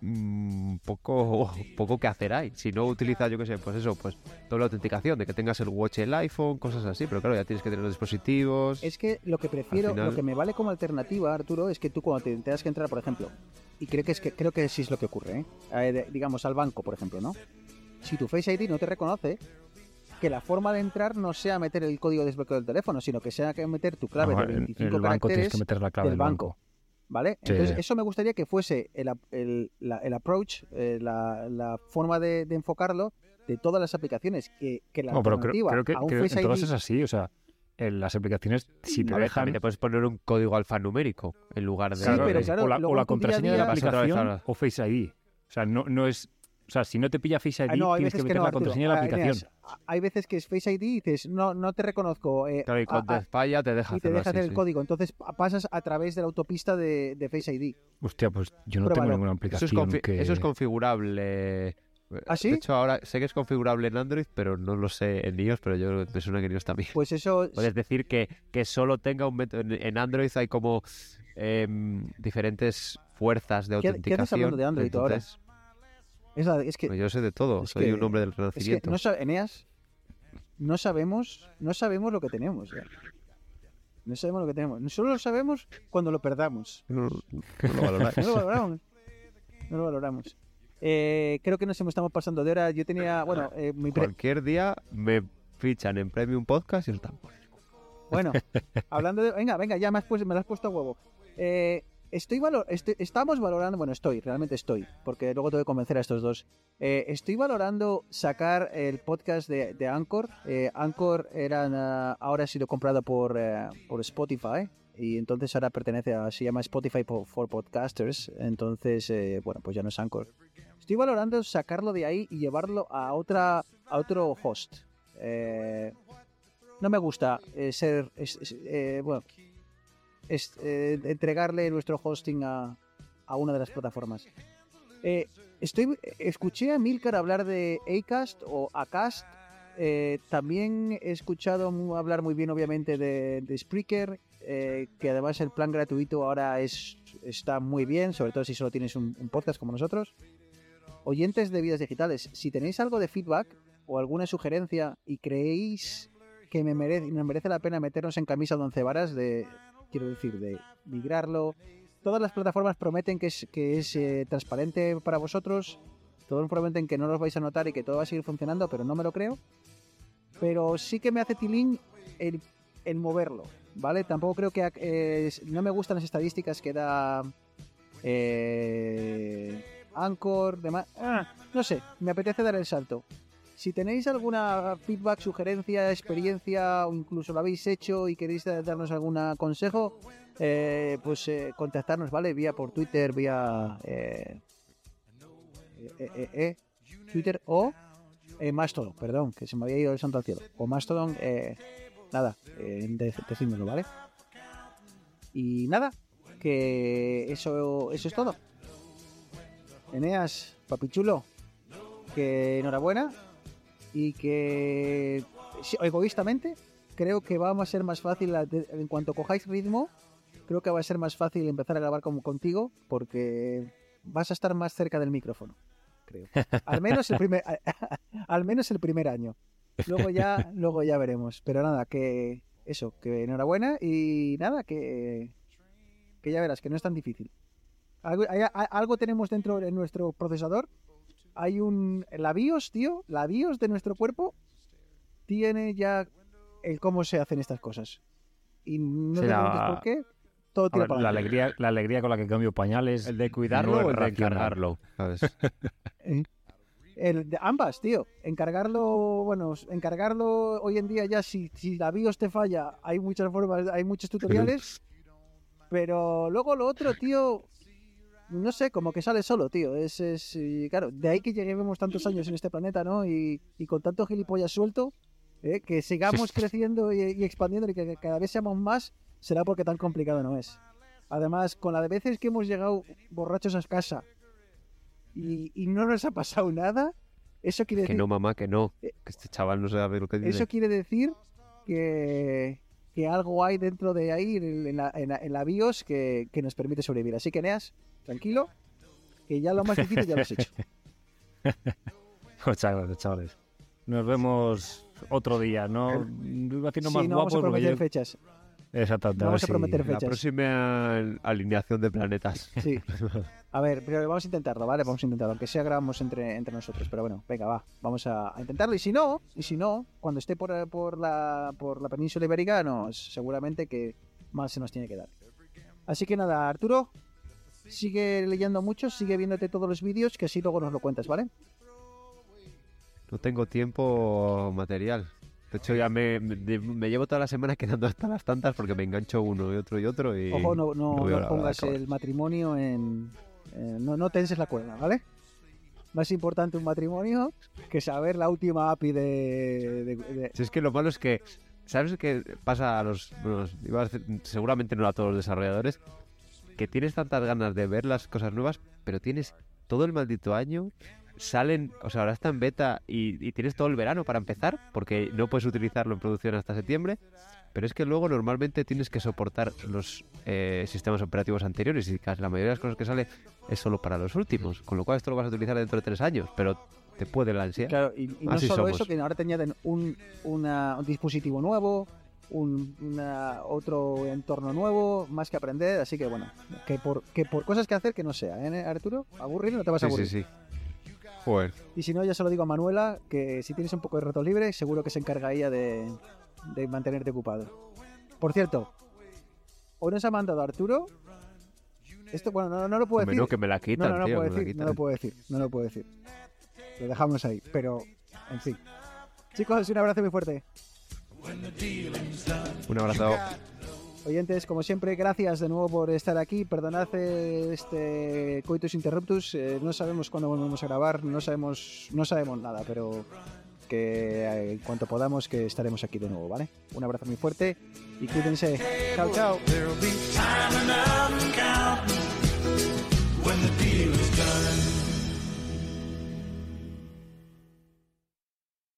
mm, poco, *laughs* poco que hacer hay. Si no utilizas, yo qué sé, pues eso, pues doble autenticación, de que tengas el watch, el iPhone, cosas así, pero claro, ya tienes que tener los dispositivos. Es que lo que prefiero, final- lo que me vale como alternativa, Arturo, es que tú cuando te tengas que entrar, por ejemplo, y creo que es que creo que sí es lo que ocurre, ¿eh? Eh, de- digamos al banco, por ejemplo, ¿no? Si tu Face ID no te reconoce, que la forma de entrar no sea meter el código de desbloqueo del teléfono, sino que sea que meter tu clave No, de en- 25 en el banco tienes caracteres que meter la clave del banco. banco. ¿Vale? Sí. Entonces, eso me gustaría que fuese el, el- la- el approach, eh, la, la forma de, de enfocarlo de todas las aplicaciones. Que, que la No, pero creo, alternativa creo que, a un que Face en todas ID es así. O sea, en las aplicaciones, si te ver, dejan. te puedes poner un código alfanumérico en lugar de... Sí, pero claro, o la, o la tu día contraseña de la aplicación o Face ID. O sea, no, no es. O sea, si no te pilla Face ID, Ah, no, hay tienes veces que que meter no, la Arturo. contraseña de la Ah, aplicación. Hay veces que es Face ID y dices, no, no te reconozco. eh, Claro, y a- cuando a- te falla te deja y te hacerlo deja así, hacer el sí. código. Entonces pa- pasas a través de la autopista de, de Face ID. Hostia, pues yo no Pruébalo. tengo ninguna Eso aplicación es, confi- que. eso es configurable. ¿Ah, sí? De hecho, ahora sé que es configurable en Android, pero no lo sé en iOS, pero yo me suena que en iOS también. Pues eso. *laughs* Puedes decir que, que solo tenga un método. En, Android hay como em, diferentes fuerzas de ¿Qué- qué haces autenticación. hablando de Android ahora? entonces, Es, la- es que, yo sé de todo, soy que- un hombre del es que renacimiento. no Eneas, no sabemos, no sabemos lo que tenemos. ya. No sabemos lo que tenemos. Solo lo sabemos cuando lo perdamos. No, no lo valoráis. No lo valoramos. No lo valoramos. Eh, creo que nos estamos pasando de hora. Yo tenía, bueno, eh, mi Cualquier día me fichan en Premium Podcast y están. Bueno, *laughs* hablando de. Venga, venga, ya me, has puesto, me lo has puesto a huevo. Eh, estoy valor, estoy- estamos valorando. Bueno, estoy, realmente estoy, porque luego tengo que convencer a estos dos. Eh, estoy valorando sacar el podcast de, de Anchor. Eh, Anchor era, ah, ahora ha sido comprado por, eh, por Spotify. Y entonces ahora pertenece a. Se llama Spotify po- for Podcasters. Entonces, eh, bueno, pues ya no es Anchor. Estoy valorando sacarlo de ahí y llevarlo a otra a otro host. Eh, no me gusta eh, ser eh, bueno eh, entregarle nuestro hosting a, una de las plataformas. Eh, estoy escuché a Milcar hablar de Acast o Acast. eh, también he escuchado hablar muy bien, obviamente, de, Spreaker, eh, que además el plan gratuito ahora es está muy bien, sobre todo si solo tienes un, podcast como nosotros. Oyentes de vidas digitales, si tenéis algo de feedback o alguna sugerencia y creéis que me merece, nos merece la pena meternos en camisa de once varas de, quiero decir, de migrarlo. Todas las plataformas prometen que es, que es eh, transparente para vosotros, todos prometen que no los vais a notar y que todo va a seguir funcionando, pero no me lo creo. Pero sí que me hace tilín el, el moverlo, ¿vale? Tampoco creo que... eh, no me gustan las estadísticas que da... eh, Anchor, demás. Ah, no sé, me apetece dar el salto. Si tenéis alguna feedback, sugerencia, experiencia o incluso lo habéis hecho y queréis darnos algún consejo, eh, pues eh, contactarnos, ¿vale? Vía por Twitter, vía eh, eh, eh, Twitter o Mastodon, perdón, que se me había ido el santo al cielo. O Mastodon, nada, de- decídmelo, ¿vale? Y nada, que eso, eso es todo. Eneas, papichulo, que enhorabuena y que egoístamente creo que va a ser más fácil en cuanto cojáis ritmo creo que va a ser más fácil empezar a grabar como contigo porque vas a estar más cerca del micrófono creo. *laughs* Al menos el primer *laughs* al menos el primer año. Luego ya luego ya veremos. Pero nada que eso que enhorabuena y nada que que ya verás que no es tan difícil. Algo, hay- algo tenemos dentro de nuestro procesador hay un la BIOS tío la BIOS de nuestro cuerpo tiene ya el cómo se hacen estas cosas y no la- preguntes por qué todo tira ver, para la, adelante. alegría, la alegría con la que cambio pañales. ¿El de cuidarlo no o el de encargarlo? ¿Sabes? *laughs* El de ambas, tío. Encargarlo, bueno, encargarlo hoy en día ya si, si la BIOS te falla, hay muchas formas, hay muchos tutoriales. *laughs* pero luego lo otro, tío, no sé, como que sale solo, tío. Es, es y claro, de ahí que lleguemos tantos años en este planeta, ¿no? Y, y con tanto gilipollas suelto, ¿eh? que sigamos *laughs* creciendo y, y expandiendo y que cada vez seamos más, será porque tan complicado no es. Además, con la de veces que hemos llegado borrachos a casa y, y no nos ha pasado nada, eso quiere Que decir no, mamá, que no. Eh, Que este chaval no sabe lo que dice. eso quiere decir que, que algo hay dentro de ahí, en la, en la- en la BIOS, que, que nos permite sobrevivir. Así que, Neas, tranquilo, que ya lo más difícil ya lo has hecho. Muchas gracias, chavales. Nos vemos otro día, ¿no? Iba haciendo más Sí, no vamos a prometer yo- fechas. Exactamente. no a ver vamos a si- prometer La fechas. próxima alineación de planetas. *laughs* Sí. A ver, pero vamos a intentarlo, ¿vale? Vamos a intentarlo, aunque sea grabamos entre, entre nosotros. Pero bueno, venga, va, vamos a, a intentarlo. Y si no, y si no, cuando esté por, por, la, por la península ibérica, nos, seguramente que más se nos tiene que dar. Así que nada, Arturo, sigue leyendo mucho, sigue viéndote todos los vídeos, que así luego nos lo cuentas, ¿vale? No tengo tiempo material. De hecho, ya me, me, me llevo toda la semana quedando hasta las tantas porque me engancho uno y otro y otro. Y... Ojo, no, no, no pongas el matrimonio en... eh, no, no tenses la cuerda, ¿vale? Más importante un matrimonio que saber la última API de... de- de- Si es que lo malo es que, ¿sabes qué pasa a los, bueno, iba a decir, seguramente no a todos los desarrolladores, que tienes tantas ganas de ver las cosas nuevas, pero tienes todo el maldito año, salen, o sea, ahora está en beta y, y tienes todo el verano para empezar, porque no puedes utilizarlo en producción hasta septiembre, pero es que luego normalmente tienes que soportar los eh, sistemas operativos anteriores y casi la mayoría de las cosas que sale es solo para los últimos, con lo cual esto lo vas a utilizar dentro de tres años, pero te puede la ansiedad. Claro, y, y no Así solo somos. eso, que ahora te añaden un, una- un dispositivo nuevo, un, una- otro entorno nuevo, más que aprender, así que bueno, que por, que por cosas que hacer que no sea, ¿eh, Arturo? Aburrido no te vas a Sí, aburrir. sí, sí. Joder. Y si no, ya se lo digo a Manuela, que si tienes un poco de rato libre, seguro que se encarga ella de, de mantenerte ocupado. Por cierto, hoy nos ha mandado Arturo. Esto, bueno, no, no lo puedo Hombre, decir. no, que me la No, quitan, no, no tío, puedo decir, no lo puedo decir, no lo puedo decir. Lo dejamos ahí, pero, en fin. Chicos, un abrazo muy fuerte. Un abrazo. Oyentes, como siempre, gracias de nuevo por estar aquí. Perdonad este coitus interruptus. Eh, no sabemos cuándo volvemos a grabar, no sabemos, no sabemos nada, pero que eh, en cuanto podamos que estaremos aquí de nuevo, ¿vale? Un abrazo muy fuerte y cuídense. Chao, chao.